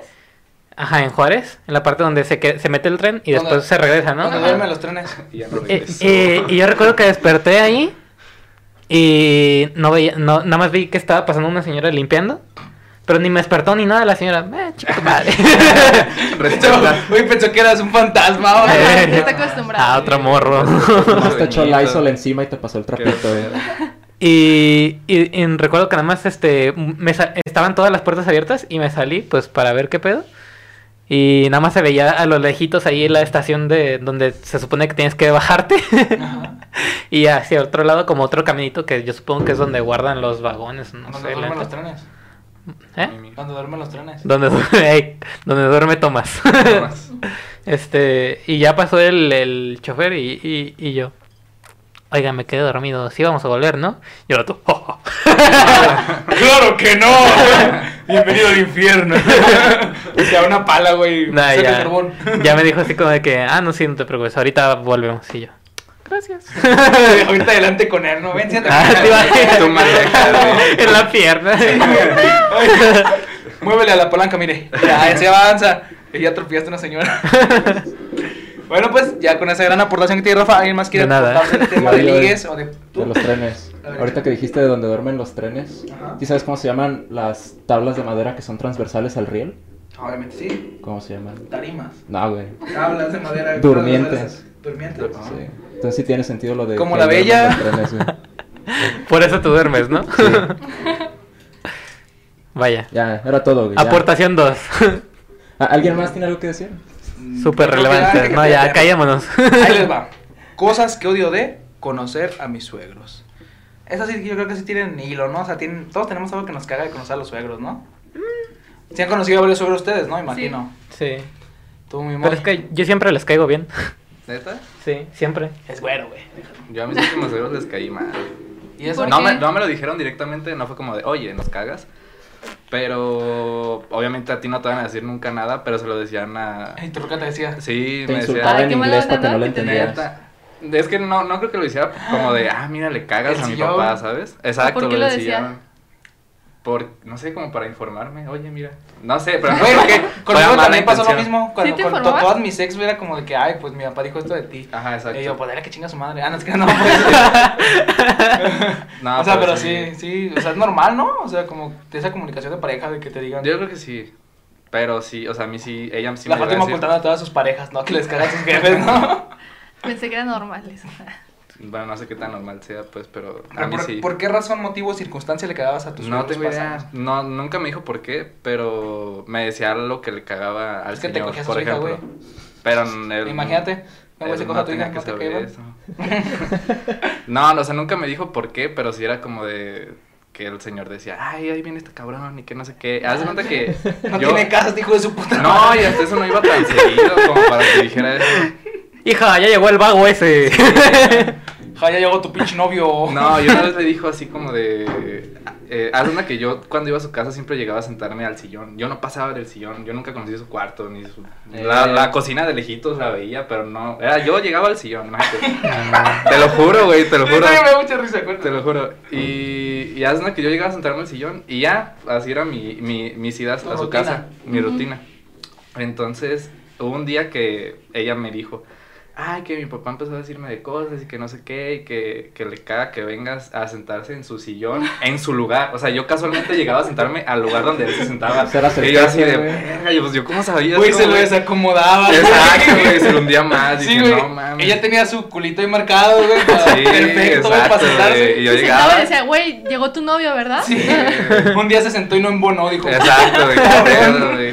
Ajá, en Juárez, en la parte donde se que- se mete el tren y ¿Dónde- después se regresa, ¿no? Donde los trenes. Y ya no Eh, eh, y yo recuerdo que desperté ahí y no veía, no, nada más vi que estaba pasando una señora limpiando, pero ni me despertó ni nada la señora. Eh, chica tu madre. Uy, pensó que eras un fantasma. está acostumbrado. Ah, otro morro. Te echó. Lysol encima y te pasó el trapito. Y, y- y recuerdo que nada más este, me estaban todas las puertas abiertas y me salí pues para ver qué pedo. Y nada más se veía a los lejitos ahí la estación de donde se supone que tienes que bajarte. Y hacia otro lado como otro caminito que yo supongo que es donde guardan los vagones. No Donde sé, duermen los trenes. ¿Eh? Donde duermen los trenes. Donde, du- ey, donde duerme Tomás. No más. este, y ya pasó el, el chofer y, y yo. Oiga, me quedé dormido. Sí, vamos a volver, ¿no? Y el otro. ¡Claro que no! Bienvenido al infierno. Te da una pala, güey. Nah, ya, me dijo así como de que, ah, no, sí, no te preocupes, ahorita volvemos. Y yo, gracias. Ahorita adelante con él, ¿no? Ven, siéntate. Ah, manejas, güey. en la pierna. Muévele a la palanca, mire. Ya, se avanza. Y ya atropellaste a una señora. Bueno, pues ya con esa gran aportación que tiene Rafa, ¿alguien más quiere De nada. del tema de ligues o de De tú? los trenes. Ahorita que dijiste de donde duermen los trenes, Ajá. ¿sí sabes cómo se llaman las tablas de madera que son transversales al riel? Obviamente sí. ¿Cómo se llaman? Tarimas. No, güey. Tablas de madera. Durmientes. Durmientes. Sí. Entonces sí tiene sentido lo de... Como la bella. los trenes, güey. Por eso tú duermes, ¿no? Sí. Vaya. Ya, era todo, güey. Aportación 2. ¿A- ¿Alguien más tiene algo que decir? Súper Yo creo que relevante. que No, ya, callémonos. Ahí les va. Cosas que odio de conocer a mis suegros. Esas sí, yo creo que sí tienen hilo, ¿no? O sea, tienen, todos tenemos algo que nos caga de conocer a los suegros, ¿no? Mm. Sí han conocido a varios suegros ustedes, ¿no? Imagino. Sí. Tú, mi Pero amor. es que yo siempre les caigo bien. ¿Neta? Sí, siempre. Es güero, güey. Yo a mis últimos suegros les caí mal. ¿Y eso? ¿Por No qué? me, no me lo dijeron directamente, no fue como de, oye, ¿nos cagas? Pero obviamente a ti no te van a decir nunca nada, pero se lo decían a... Y tu te decía. Sí, Te me decía... Ay, en qué inglés para que no lo entendieras. Es que no, no creo que lo hiciera como de, ah, mira, le cagas a mi papá, ¿sabes? Exacto, ¿Por qué lo decía? Por, no sé, como para informarme. Oye, mira. No sé, pero que conmigo también pasó lo mismo. Cuando con todas mis ex era como de que, ay, pues mi papá dijo esto de ti. Ajá, exacto. Y yo, pues era que chinga su madre. Ah, no, es que no, pues. No, o sea, pero sí, sí, o sea, es normal, ¿no? O sea, como de esa comunicación de pareja de que te digan. Yo creo que sí. Pero sí, o sea, a mí sí, ella sí la me llegó a Fátima ocultando a todas sus parejas, ¿no? Que les cagan sus jefes, ¿no? Pensé que eran normales. Bueno, no sé qué tan normal sea, pues, pero a Pero mí por, sí. por qué razón, motivo o circunstancia le cagabas a tus No tengo idea. No, nunca me dijo por qué, pero me decía lo que le cagaba al Es que te señor, cogías a por su hija, ejemplo. güey. Pero el, Imagínate, güey se él coge a tu hija, tenía ¿no que te eso. no, no, o sea, nunca me dijo por qué, pero sí era como de que el señor decía, ay, ahí viene este cabrón y que no sé qué. Haz de cuenta que No yo- tiene casa, este hijo de su puta No, madre. y hasta eso no iba tan seguido como para que dijera eso. Hija, ya llegó el vago ese. Ja, ya llegó tu pinche novio. No, y una vez le dijo así como de... Eh, haz de cuenta que yo cuando iba a su casa siempre llegaba a sentarme al sillón. Yo no pasaba del sillón, yo nunca conocí su cuarto, ni su... La, Eh. la cocina de lejitos la veía, pero no... Era, yo llegaba al sillón, imagínate. te lo juro, güey, te lo juro. Esto ya me da mucha risa, Te lo juro. Y, y haz cuenta que yo llegaba a sentarme al sillón y ya, así era mi, mi, mis idas Tu a su rutina. casa, mi rutina. Entonces, hubo un día que ella me dijo, ay, que mi papá empezó a decirme de cosas y que no sé qué, y que, que le caga que vengas a sentarse en su sillón, en su lugar. O sea, yo casualmente llegaba a sentarme al lugar donde él se sentaba. Será Y yo así de, verga, y pues yo, ¿cómo sabía? Güey, se lo güey?" desacomodaba. Exacto, güey, se lo hundía más. Sí, güey. no mames. Ella tenía su culito ahí marcado, güey. Sí, perfecto, güey, exacto, para sentarse. güey, y yo Se sentaba llegaba. y decía, güey, llegó tu novio, ¿verdad? Sí. Un día se sentó y no embonó, dijo. Exacto, güey,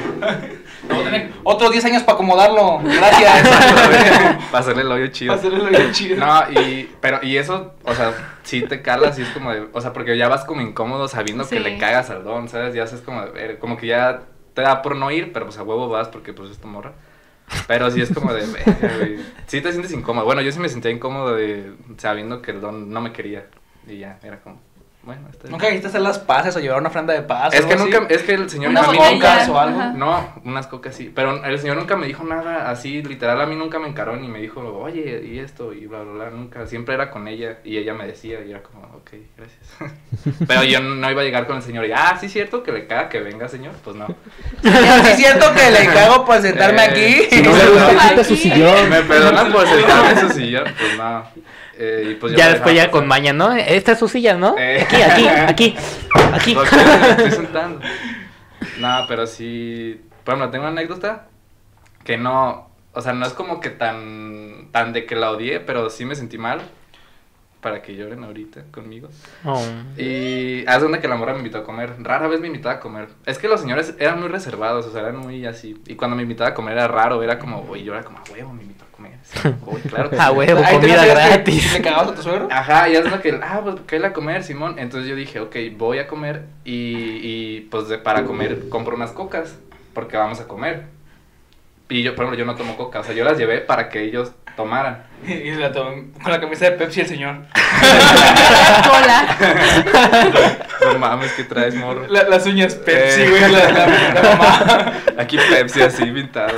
tener otros 10 años para acomodarlo. Gracias. Para hacerle el hoyo chido. Para hacerle lo bien chido. No, y, pero, y eso, o sea, sí te cala, sí es como de, o sea, porque ya vas como incómodo sabiendo que le cagas al don, ¿sabes? Ya es como como que ya te da por no ir, pero pues a huevo vas porque pues es tu morra. Pero sí es como de, güey. Sí te sientes incómodo. Bueno, yo sí me sentía incómodo de sabiendo que el don no me quería. Y ya, era como, bueno. ¿Nunca quisiste hacer las paces o llevar una ofrenda de paz? Es que nunca, así? es que el señor Una a mí nunca- o algo. Ajá. No, unas cocas sí. Pero el señor nunca me dijo nada así, literal, a mí nunca me encaró ni me dijo, oye, y esto, y bla, bla, bla, nunca. Siempre era con ella y ella me decía, y era como, ok, gracias. Pero yo no iba a llegar con el señor y, ah, sí, es cierto que le caga que venga, señor. Pues no. ¿Sí es cierto que le cago por sentarme Eh, aquí? Si no le gusta, su sillón. Me perdonan por sentarme en su sillón, pues no. Eh, y pues ya después ya con maña, ¿no? Esta es su silla, ¿no? Eh. Aquí, aquí, aquí, aquí. ¿Por qué me estoy sentando? No, pero sí. Por ejemplo, tengo una anécdota que no. O sea, no es como que tan. tan de que la odié, pero sí me sentí mal. Para que lloren ahorita conmigo. Oh. Y haz de onda que la morra me invitó a comer. Rara vez me invitaba a comer. Es que los señores eran muy reservados, o sea, eran muy así. Y cuando me invitaba a comer era raro, era como, güey, yo era como, a huevo, me invitó a comer. Sí, voy, claro que A sí". huevo, comida gratis. ¿Le cagabas a tu suegro? Ajá, y es lo que, ah, pues que a comer, Simón. Entonces yo dije, ok, voy a comer y, y pues de- para comer compro unas cocas, porque vamos a comer. Y yo, por ejemplo, yo no tomo coca, o sea, yo las llevé para que ellos tomaran. Y la tomó con la camisa de Pepsi el señor. Cola. No mames, que traes morro. La- las uñas Pepsi, Eh. güey, la, la- la mamá. Aquí Pepsi así pintado.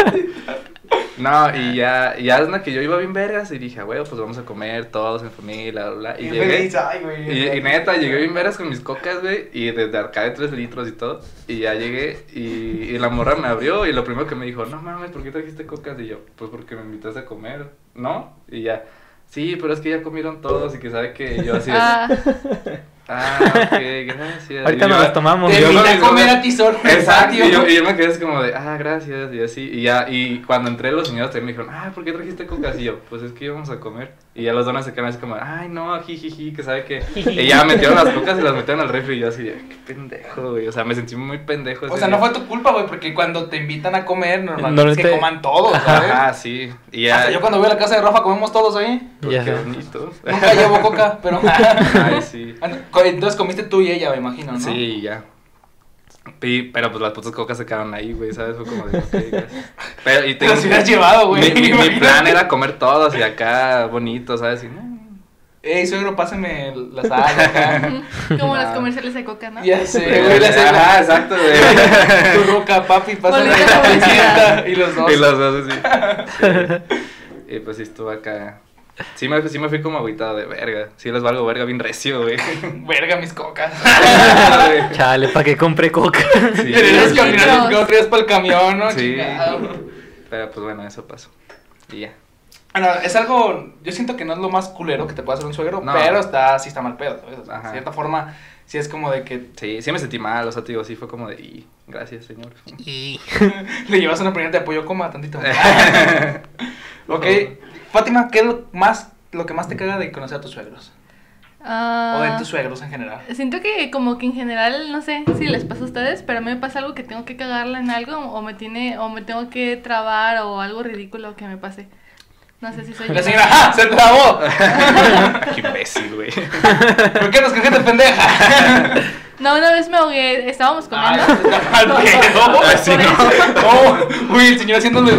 No, y ya, y ya es una que yo iba bien vergas y dije, ah, güey, pues vamos a comer todos en familia, bla, bla. Y Y llegué. feliz, ay, güey. Y, y neta, llegué bien veras con mis cocas, güey, y desde acá de 3 litros y todo. Y ya llegué y, y la morra me abrió y lo primero que me dijo, no mames, ¿por qué trajiste cocas? Y yo, pues porque me invitaste a comer, ¿no? Y ya, sí, pero es que ya comieron todos y que sabe que yo así, ah, Ah, ok, gracias. Ahorita nos las tomamos. Te invité a comer a ti Exacto, y yo, y yo me quedé así como de, ah, gracias, y así, y ya, y cuando entré los señores también me dijeron, ah, ¿por qué trajiste cocas? Y yo, pues es que íbamos a comer, y ya los donas se quedaron así como, ay, no, jijiji, que sabe que, y ya metieron las cocas y las metieron al refri, y yo así, de, qué pendejo, güey, o sea, me sentí muy pendejo O sea, no fue tu culpa, güey, porque cuando te invitan a comer, normalmente es que Normalmente- coman todos, ¿sabes? Ajá, sí, y ya, Hasta yo cuando voy a la casa de Rafa comemos todos ahí. Ya qué bonito, Nunca llevo coca, pero... ay, sí, Entonces comiste tú y ella, me imagino, ¿no? sí, ya. Y- pero pues las putas cocas se quedaron ahí, güey, ¿sabes? Fue como de. Pero, y Te las hubieras llevado, güey. Mi, mi- mi imagínate. plan era comer todos y acá bonito, ¿sabes? Y, no. Ey, suegro, pásame la sal acá. Como Ah. los comerciales de coca, ¿no? Ya sé, güey, la Ajá, sal. exacto, güey. Tu roca, papi, pásame la bolsita. Y los dos. Y los dos, sí. sí. Y pues sí, estuvo acá. Sí me, sí me fui como agüitado de verga. Sí les valgo verga bien recio, güey. Verga, mis cocas. Chale, ¿para qué compré coca? Sí, caminar los tres para el camión, ¿no? Sí. Pero pues bueno, eso pasó. Y ya. Bueno, es algo, yo siento que no es lo más culero que te puede hacer un suegro, No. pero está, sí está mal pedo, ¿sabes? O sea, de cierta forma, sí es como de que Sí, sí me sentí mal, o sea, te digo, sí fue como de, y, gracias, señor. Y- le llevas una primera de apoyo, coma tantito. ok, Fátima, ¿qué es lo más, lo que más te caga de conocer a tus suegros? Ah, O de tus suegros en general. Siento que como que en general, no sé si les pasa a ustedes, pero a mí me pasa algo que tengo que cagarla en algo o me tiene o me tengo que trabar o algo ridículo que me pase. No sé si soy La yo. señora, ¡ah! ¡Se trabó! Qué imbécil, güey. ¿Por qué nos gente pendeja? No, una vez me ahogué, estábamos comiendo. Ay, está mal pedo. Así no. Oh, uy, el señor haciéndole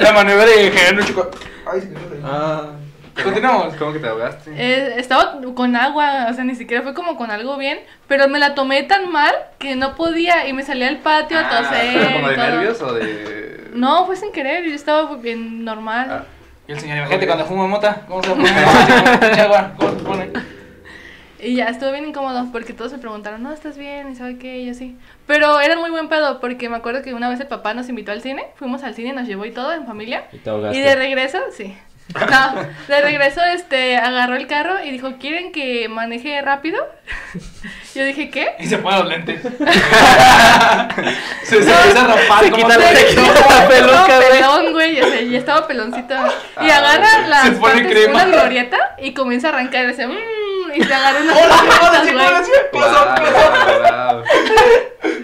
La maniobra de género, chico. Ay, señor. Ah, Continuamos. ¿Cómo que te ahogaste? Eh, estaba con agua, o sea, ni siquiera fue como con algo bien, pero me la tomé tan mal que no podía y me salí al patio a Ah, toser. ¿pero ¿Como de todo. nervios o de.? No, fue sin querer, yo estaba bien normal. Ah, Y el señor, imagínate cuando fuma mota, ¿cómo se agua, ¿cómo se pone? Y ya estuvo bien incómodo porque todos me preguntaron, no, ¿estás bien? Y sabe qué, y yo sí. Pero era muy buen pedo porque me acuerdo que una vez el papá nos invitó al cine, fuimos al cine, nos llevó y todo en familia. y te ahogaste. Y de regreso, sí. No, de regreso este agarró el carro y dijo, ¿quieren que maneje rápido? Yo dije, ¿qué? Y se pone los lentes. se, se empieza a rapar. Se como quita la- se- quita la peluca, pelón, güey, o sea, ya estaba peloncito. Y Ah, agarra las Se pone partes, crema. una glorieta y comienza a arrancar ese, mmm, y se agarra unas ¡Hola, hola, chico! güey. ¡Hola, sí! ¡Pasó, pasó! wow, wow.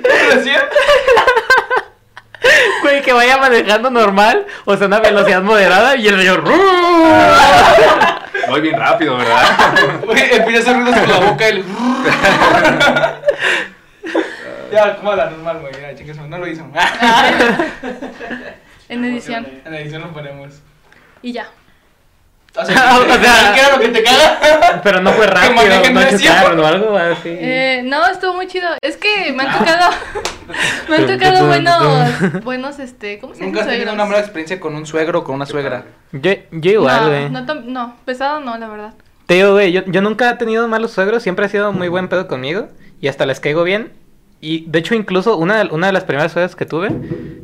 ¿Qué decía? Güey, que vaya manejando normal, o sea, una velocidad moderada y el señor... Voy bien rápido, ¿verdad? Güey, empieza a hacer ruidos con la boca y el... ya, como la normal, güey. Ya, chicas, no lo hizo. En edición. En edición lo ponemos. Y ya. O sea, O sea- ¿qué era lo que te caga? Pero no fue rápido, no chocaron o algo así. Eh, no, estuvo muy chido. Es que me han tocado, me han tocado buenos, buenos, este, ¿cómo se dice? ¿Nunca has tenido una mala experiencia con un suegro o con una suegra? Yo, yo igual, güey. No, no, tam- no, pesado no, la verdad. Te digo, güey, yo, yo nunca he tenido malos suegros, siempre ha sido muy buen pedo conmigo y hasta les caigo bien. Y de hecho, incluso una de, una de las primeras suegras que tuve,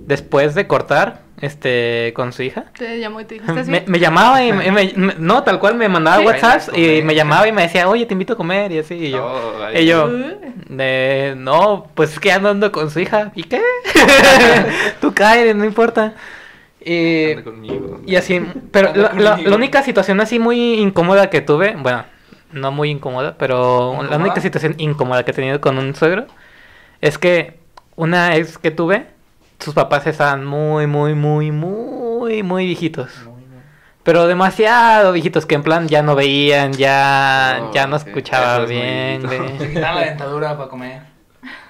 después de cortar este con su hija, Te llamó y te dijo, ¿estás me, me llamaba y me, me- me- no, tal cual me mandaba Sí. WhatsApp y me llamaba y me decía, oye, te invito a comer y así. Y yo, Oh, y yo de, no, pues es que ando ando con su hija. ¿Y qué? Tú caes, no importa. Y, anda conmigo. y así, pero la, la- conmigo. la única situación así muy incómoda que tuve, bueno, no muy incómoda, pero la única situación incómoda que he tenido con un suegro es que una ex que tuve, sus papás estaban muy, muy, muy, muy, muy viejitos. Pero demasiado viejitos que en plan ya no veían, ya, Oh, ya no ok. escuchaban Eso es bien. Se quitaban la dentadura para comer.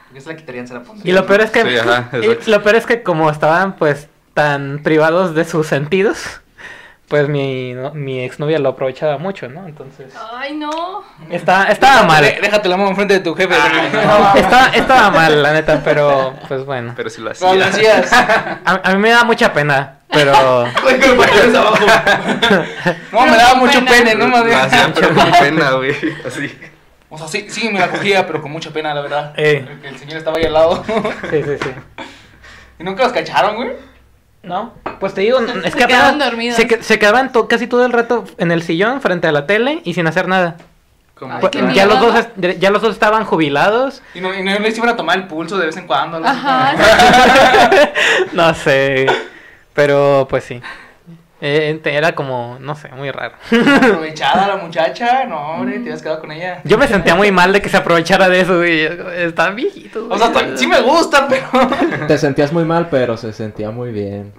Porque se la quitarían, se la pondrían. Y lo peor es que Sí, ajá, y lo peor es que como estaban pues tan privados de sus sentidos, pues mi, no- mi exnovia lo aprovechaba mucho, ¿no? Entonces, Ay, no. está, estaba mal. Dé- Déjate la mano enfrente de tu jefe. Estaba, estaba mal, la neta, pero pues bueno. Pero si lo No, lo hacía. hacías. A, a mí me da mucha pena, pero abajo. No, me daba mucho Pena. pene, no me hacía, pero con pena, güey. Así. O sea, sí, sí, me la cogía, pero con mucha pena, la verdad. Eh. Porque el señor estaba ahí al lado. sí, sí, sí. ¿Y nunca los cacharon, güey? No, pues te digo, es Se que quedaban apenas dormidos. se, se quedaban to- casi todo el rato en el sillón frente a la tele y sin hacer nada. Ay, Pues, ya los dos ya los dos estaban jubilados. Y no, y no les iban a tomar el pulso de vez en cuando. Ajá. no sé, pero pues sí. Eh, era como, no sé, muy raro. Aprovechada la muchacha, no, hombre, te habías quedado con ella. Yo me sentía muy mal de que se aprovechara de eso, güey. Están viejitos. O sea, to- sí me gusta, pero. Te sentías muy mal, pero se sentía muy bien.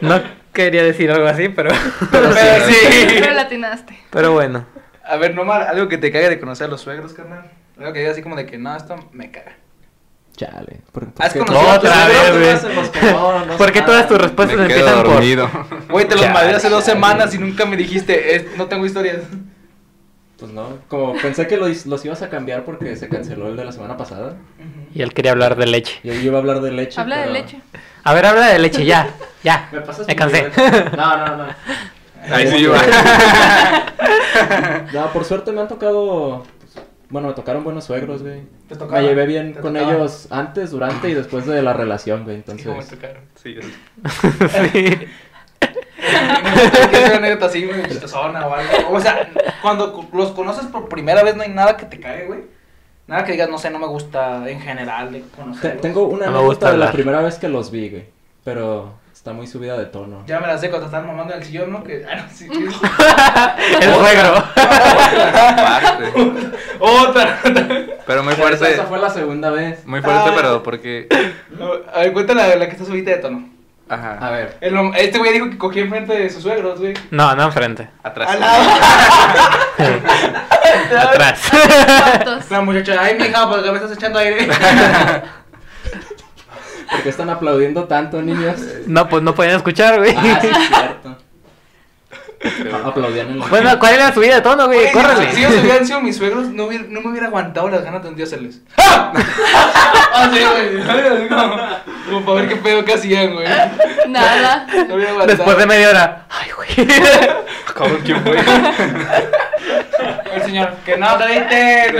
No quería decir algo así, pero. Pero sí. Pero latinaste. Pero bueno. A ver, Nomar, algo que te cague de conocer a los suegros, carnal. Algo que diga así como de que no, esto me caga. Chale. ¿Por, ¿Has qué- conocido a tus Otra vez, güey? no, no ¿Por qué todas tus respuestas Me quedo empiezan por... dormido. Güey, te los madré hace dos semanas y nunca me dijiste, "Es- no tengo historias. Pues no, como pensé que los, los ibas a cambiar porque se canceló el de la semana pasada. Y él quería hablar de leche. Yo iba a hablar de leche. Habla de leche. A ver, habla de leche, ya, ya. ¿Me pasas Me cansé. No, no, no. Ahí sí iba. No, por suerte me han tocado. Bueno, me tocaron buenos suegros, güey. Te tocaba, Me llevé bien te con tocaba. ellos antes, durante y después de la relación, güey. Sí, como me Entonces. tocaron. Sí, es- Sí. ¿Qué es una anécdota así, güey? chistosona o algo? O sea, cuando cu- los conoces por primera vez no hay nada que te cague, güey. Nada que digas, no sé, no me gusta en general de conocerlos. tengo una No me gusta anécdota de la primera vez que los vi, güey. Pero está muy subida de tono. Ya me la sé cuando te estaban mamando en el sillón, ¿no? Que, ah, no, sí, sí. El suegro. Aparte. Otra. Pero muy fuerte. Esa fue la segunda vez. Muy fuerte, Ah. pero porque. A ver, cuéntala la, la que está subida de tono. A Ajá. ver. El hom- este güey dijo que cogía enfrente de sus suegros, güey. No, no enfrente. Atrás. Al lado. Atrás. ¿Cuántos? La muchacha, ay, mija, ¿por qué me estás echando aire? ¿Por qué están aplaudiendo tanto, niños? No, pues no pueden escuchar, güey. Ah, sí, es cierto. Aplaudían en la... Bueno, ¿cuál era la subida de tono, güey? Córrele. Si ellos hubieran sido mis suegros, no, hubiera- no me hubiera aguantado las ganas de un día hacerles. ¡Ah! Así, güey. Como, como para ver qué pedo que hacían, güey. Nada. No hubiera aguantado. Después de media hora. Ay, güey. Cabrón, ¿quién fue? El señor, que no te diste.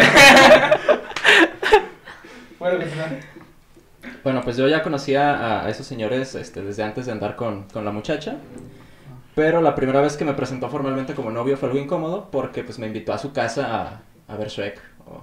bueno, continúa. Bueno, pues yo ya conocía a, a esos señores este, desde antes de andar con, con la muchacha. Pero la primera vez que me presentó formalmente como novio fue algo incómodo porque pues me invitó a su casa a, a ver Shrek o,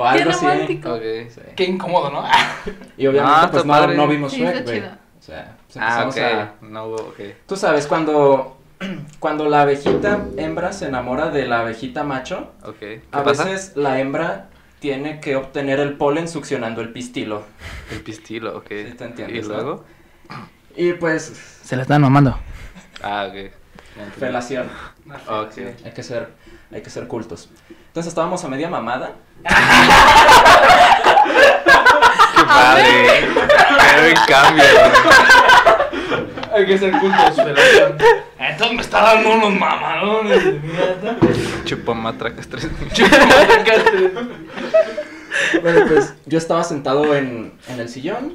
o algo Qué así. romántico. Ok. Sí. Qué incómodo, ¿no? Y obviamente Ah, pues no, padre. no vimos Sí, Shrek, güey. O sea, pues Ah, empezamos ok. a... No hubo, ok. Tú sabes, cuando, cuando la abejita hembra se enamora de la abejita macho, Ok. ¿Qué a pasa? veces la hembra tiene que obtener el polen succionando el pistilo. El pistilo, ok. Sí, te ¿Y entiendes, ¿no? luego? Y pues, Se la están mamando. Ah, ok. Ya entendí. felación. Ok. Hay que ser, hay que ser cultos. Entonces estábamos a media mamada. Qué padre. Qué cambio. Hay que ser cultos, felación. Entonces me está dando unos mamalones de mierda. Chupamatracas tres. Bueno, pues yo estaba sentado en, en el sillón,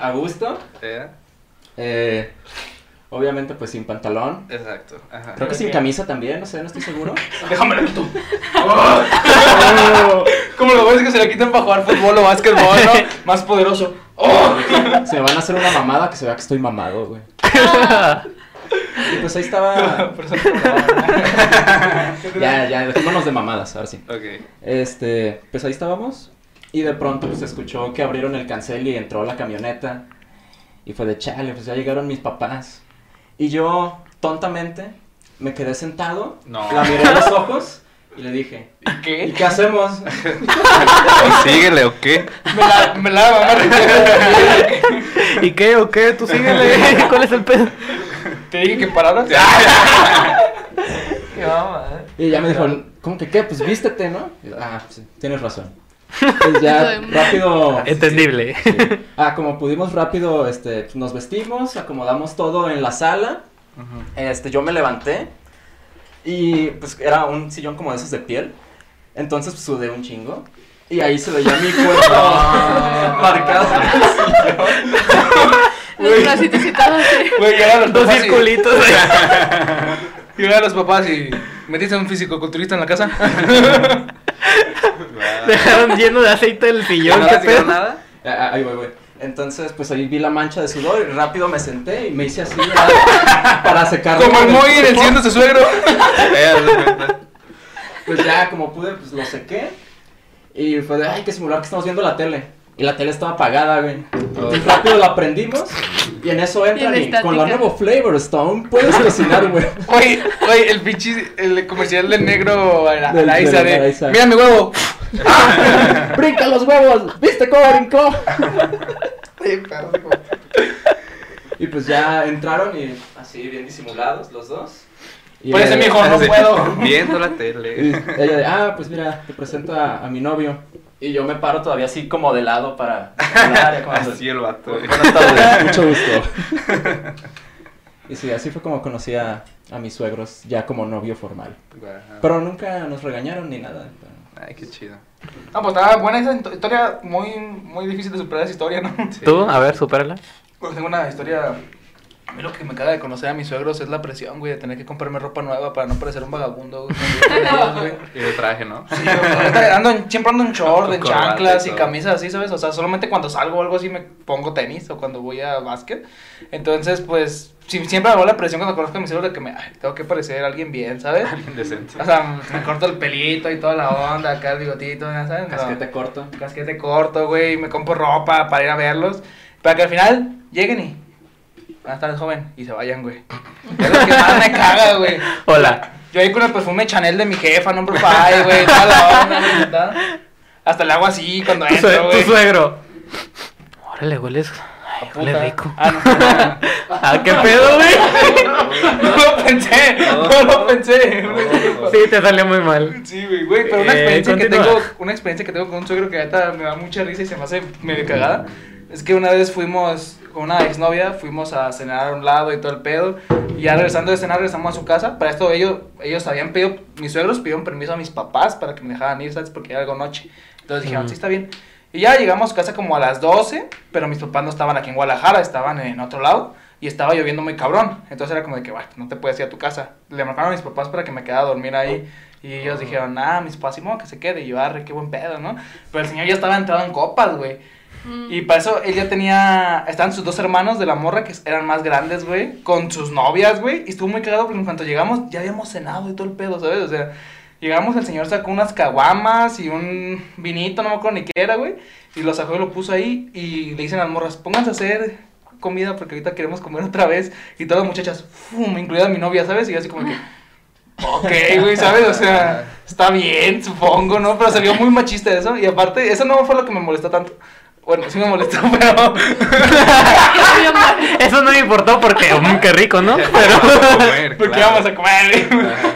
a gusto. ¿Eh? eh, obviamente pues sin pantalón. Exacto. Ajá. Creo que sin camisa también, no sé, no estoy seguro. Déjame la quito. Como los güeyes que se la quitan para jugar fútbol o básquetbol, ¿no? Más poderoso. ¡Oh! Se me van a hacer una mamada que se vea que estoy mamado, güey. Y pues ahí estaba... Ya, ya, dejémonos de mamadas, ahora sí. Ok. Este, pues ahí estábamos. Y de pronto pues se escuchó que abrieron el cancel y entró la camioneta. Y fue de chale, pues ya llegaron mis papás. Y yo, tontamente, me quedé sentado, No. la miré a los ojos y le dije, ¿Y ¿y qué? qué hacemos? ¿O síguele o qué? Me la, me la mamá. ¿Y qué o qué? Tú síguele. ¿Cuál es el pedo? Te dije que pararas. Qué mamá, ¿eh? Y ya me dijo, ¿cómo que qué? Pues vístete, ¿no? Yo, ah, sí, tienes razón. Pues ya rápido... Entendible. Sí. Ah, como pudimos rápido, este, nos vestimos, acomodamos todo en la sala. Este, yo me levanté y pues era un sillón como de esos de piel. Entonces pues, sudé un chingo. Y ahí se veía mi cuerpo marcado en el sillón. Los bracitos y todo así. Güey, llegaron los Dos papás y- circulitos. Llegaron los papás y metiste a un físico culturista en la casa. Dejaron lleno de aceite el sillón. ¿No ¿Qué pedo? nada? Ah, Ahí voy, voy. Entonces, pues ahí vi la mancha de sudor y rápido me senté y me hice así para secarlo. Como el Moy en el de su suegro. Pues ya, como pude, pues lo sequé. Y fue de, ay, que simular que estamos viendo la tele. Y la tele estaba apagada, güey. Entonces rápido la prendimos. Y en eso entran y con la nuevo Flavor Stone puedes cocinar, güey. Güey, güey, el pinche, el comercial del negro a la, Del- a la Isa de, Araiza. mira mi huevo. ¡Brinca los huevos! ¿Viste cómo brincó? Y pues ya entraron y así, bien disimulados los dos. Y Por eso, ella- mijo, no puedo. Viendo la Y tele. ella de, ah, pues mira, te presento a, a mi novio. Y yo me paro todavía así como de lado para hablar. Así el vato. güey. Buenas tardes, mucho gusto. y sí, así fue como conocí a, a mis suegros ya como novio formal. Pero nunca nos regañaron ni nada. Ay, qué chido. Ah, pues estaba buena esa historia, muy, muy difícil de superar esa historia, ¿no? Sí. ¿Tú? A ver, supérala. Pues tengo una historia. A mí lo que me acaba de conocer a mis suegros es la presión, güey, de tener que comprarme ropa nueva para no parecer un vagabundo, güey. Y de traje, ¿no? Sí, ando en- siempre ando en short, en chanclas y camisas así, ¿sabes? O sea, solamente cuando salgo o algo así me pongo tenis o cuando voy a básquet. Entonces, pues, siempre me hago la presión cuando conozco a mis suegros de que me, ay, tengo que parecer alguien bien, ¿sabes? Alguien decente. O sea, me corto el pelito y toda la onda, acá el bigotito, ¿ya ¿sabes? No. Casquete corto. casquete corto, güey, me compro ropa para ir a verlos, para que al final lleguen y buenas tardes, joven, y se vayan, güey. Es lo que más me caga, güey. Hola. Yo ahí con el perfume Chanel de mi jefa, number five, güey, toda la onda. Hasta le hago así cuando Tu, entro, tu güey. suegro. Órale, hueles. Ay, Puta. huele rico. Ah, no, Ah, qué pedo, güey. no, no lo pensé, no lo pensé. Sí, te salió muy mal. Sí, güey, güey, pero una Eh, experiencia que tengo, una experiencia que tengo con un suegro que ahorita me da mucha risa y se me hace medio cagada. Es que una vez fuimos con una exnovia, fuimos a cenar a un lado y todo el pedo. Y ya regresando de cenar, regresamos a su casa. Para esto ellos, ellos habían pedido, mis suegros pidieron permiso a mis papás para que me dejaran ir, ¿sabes? Porque era algo noche. Entonces dijeron, sí, está bien. Y ya llegamos a casa como a las 12, pero mis papás no estaban aquí en Guadalajara, estaban en otro lado. Y estaba lloviendo muy cabrón. Entonces era como de que, bueno, no te puedes ir a tu casa. Le marcaron a mis papás para que me quedara a dormir ahí. Y ellos dijeron, ah, mis papás, Simón, que se quede. Y yo, arre, qué buen pedo, ¿no? Pero el señor ya estaba entrado en copas, güey. Y para eso él ya tenía. Estaban sus dos hermanos de la morra que eran más grandes, güey. Con sus novias, güey. Y estuvo muy cagado porque en cuanto llegamos ya habíamos cenado y todo el pedo, ¿sabes? O sea, llegamos, el señor sacó unas caguamas y un vinito, no me acuerdo ni qué era, güey. Y lo sacó y lo puso ahí. Y le dicen a las morras, pónganse a hacer comida porque ahorita queremos comer otra vez. Y todas las muchachas, ¡fum! incluida mi novia, ¿sabes? Y yo así como que. Ok, güey, ¿sabes? O sea, está bien, supongo, ¿no? Pero salió muy machista eso. Y aparte, eso no fue lo que me molestó tanto. Bueno, sí me molestó, pero. Eso no me importó porque, mm, qué rico, ¿no? Pero, Pero. Porque vamos a comer.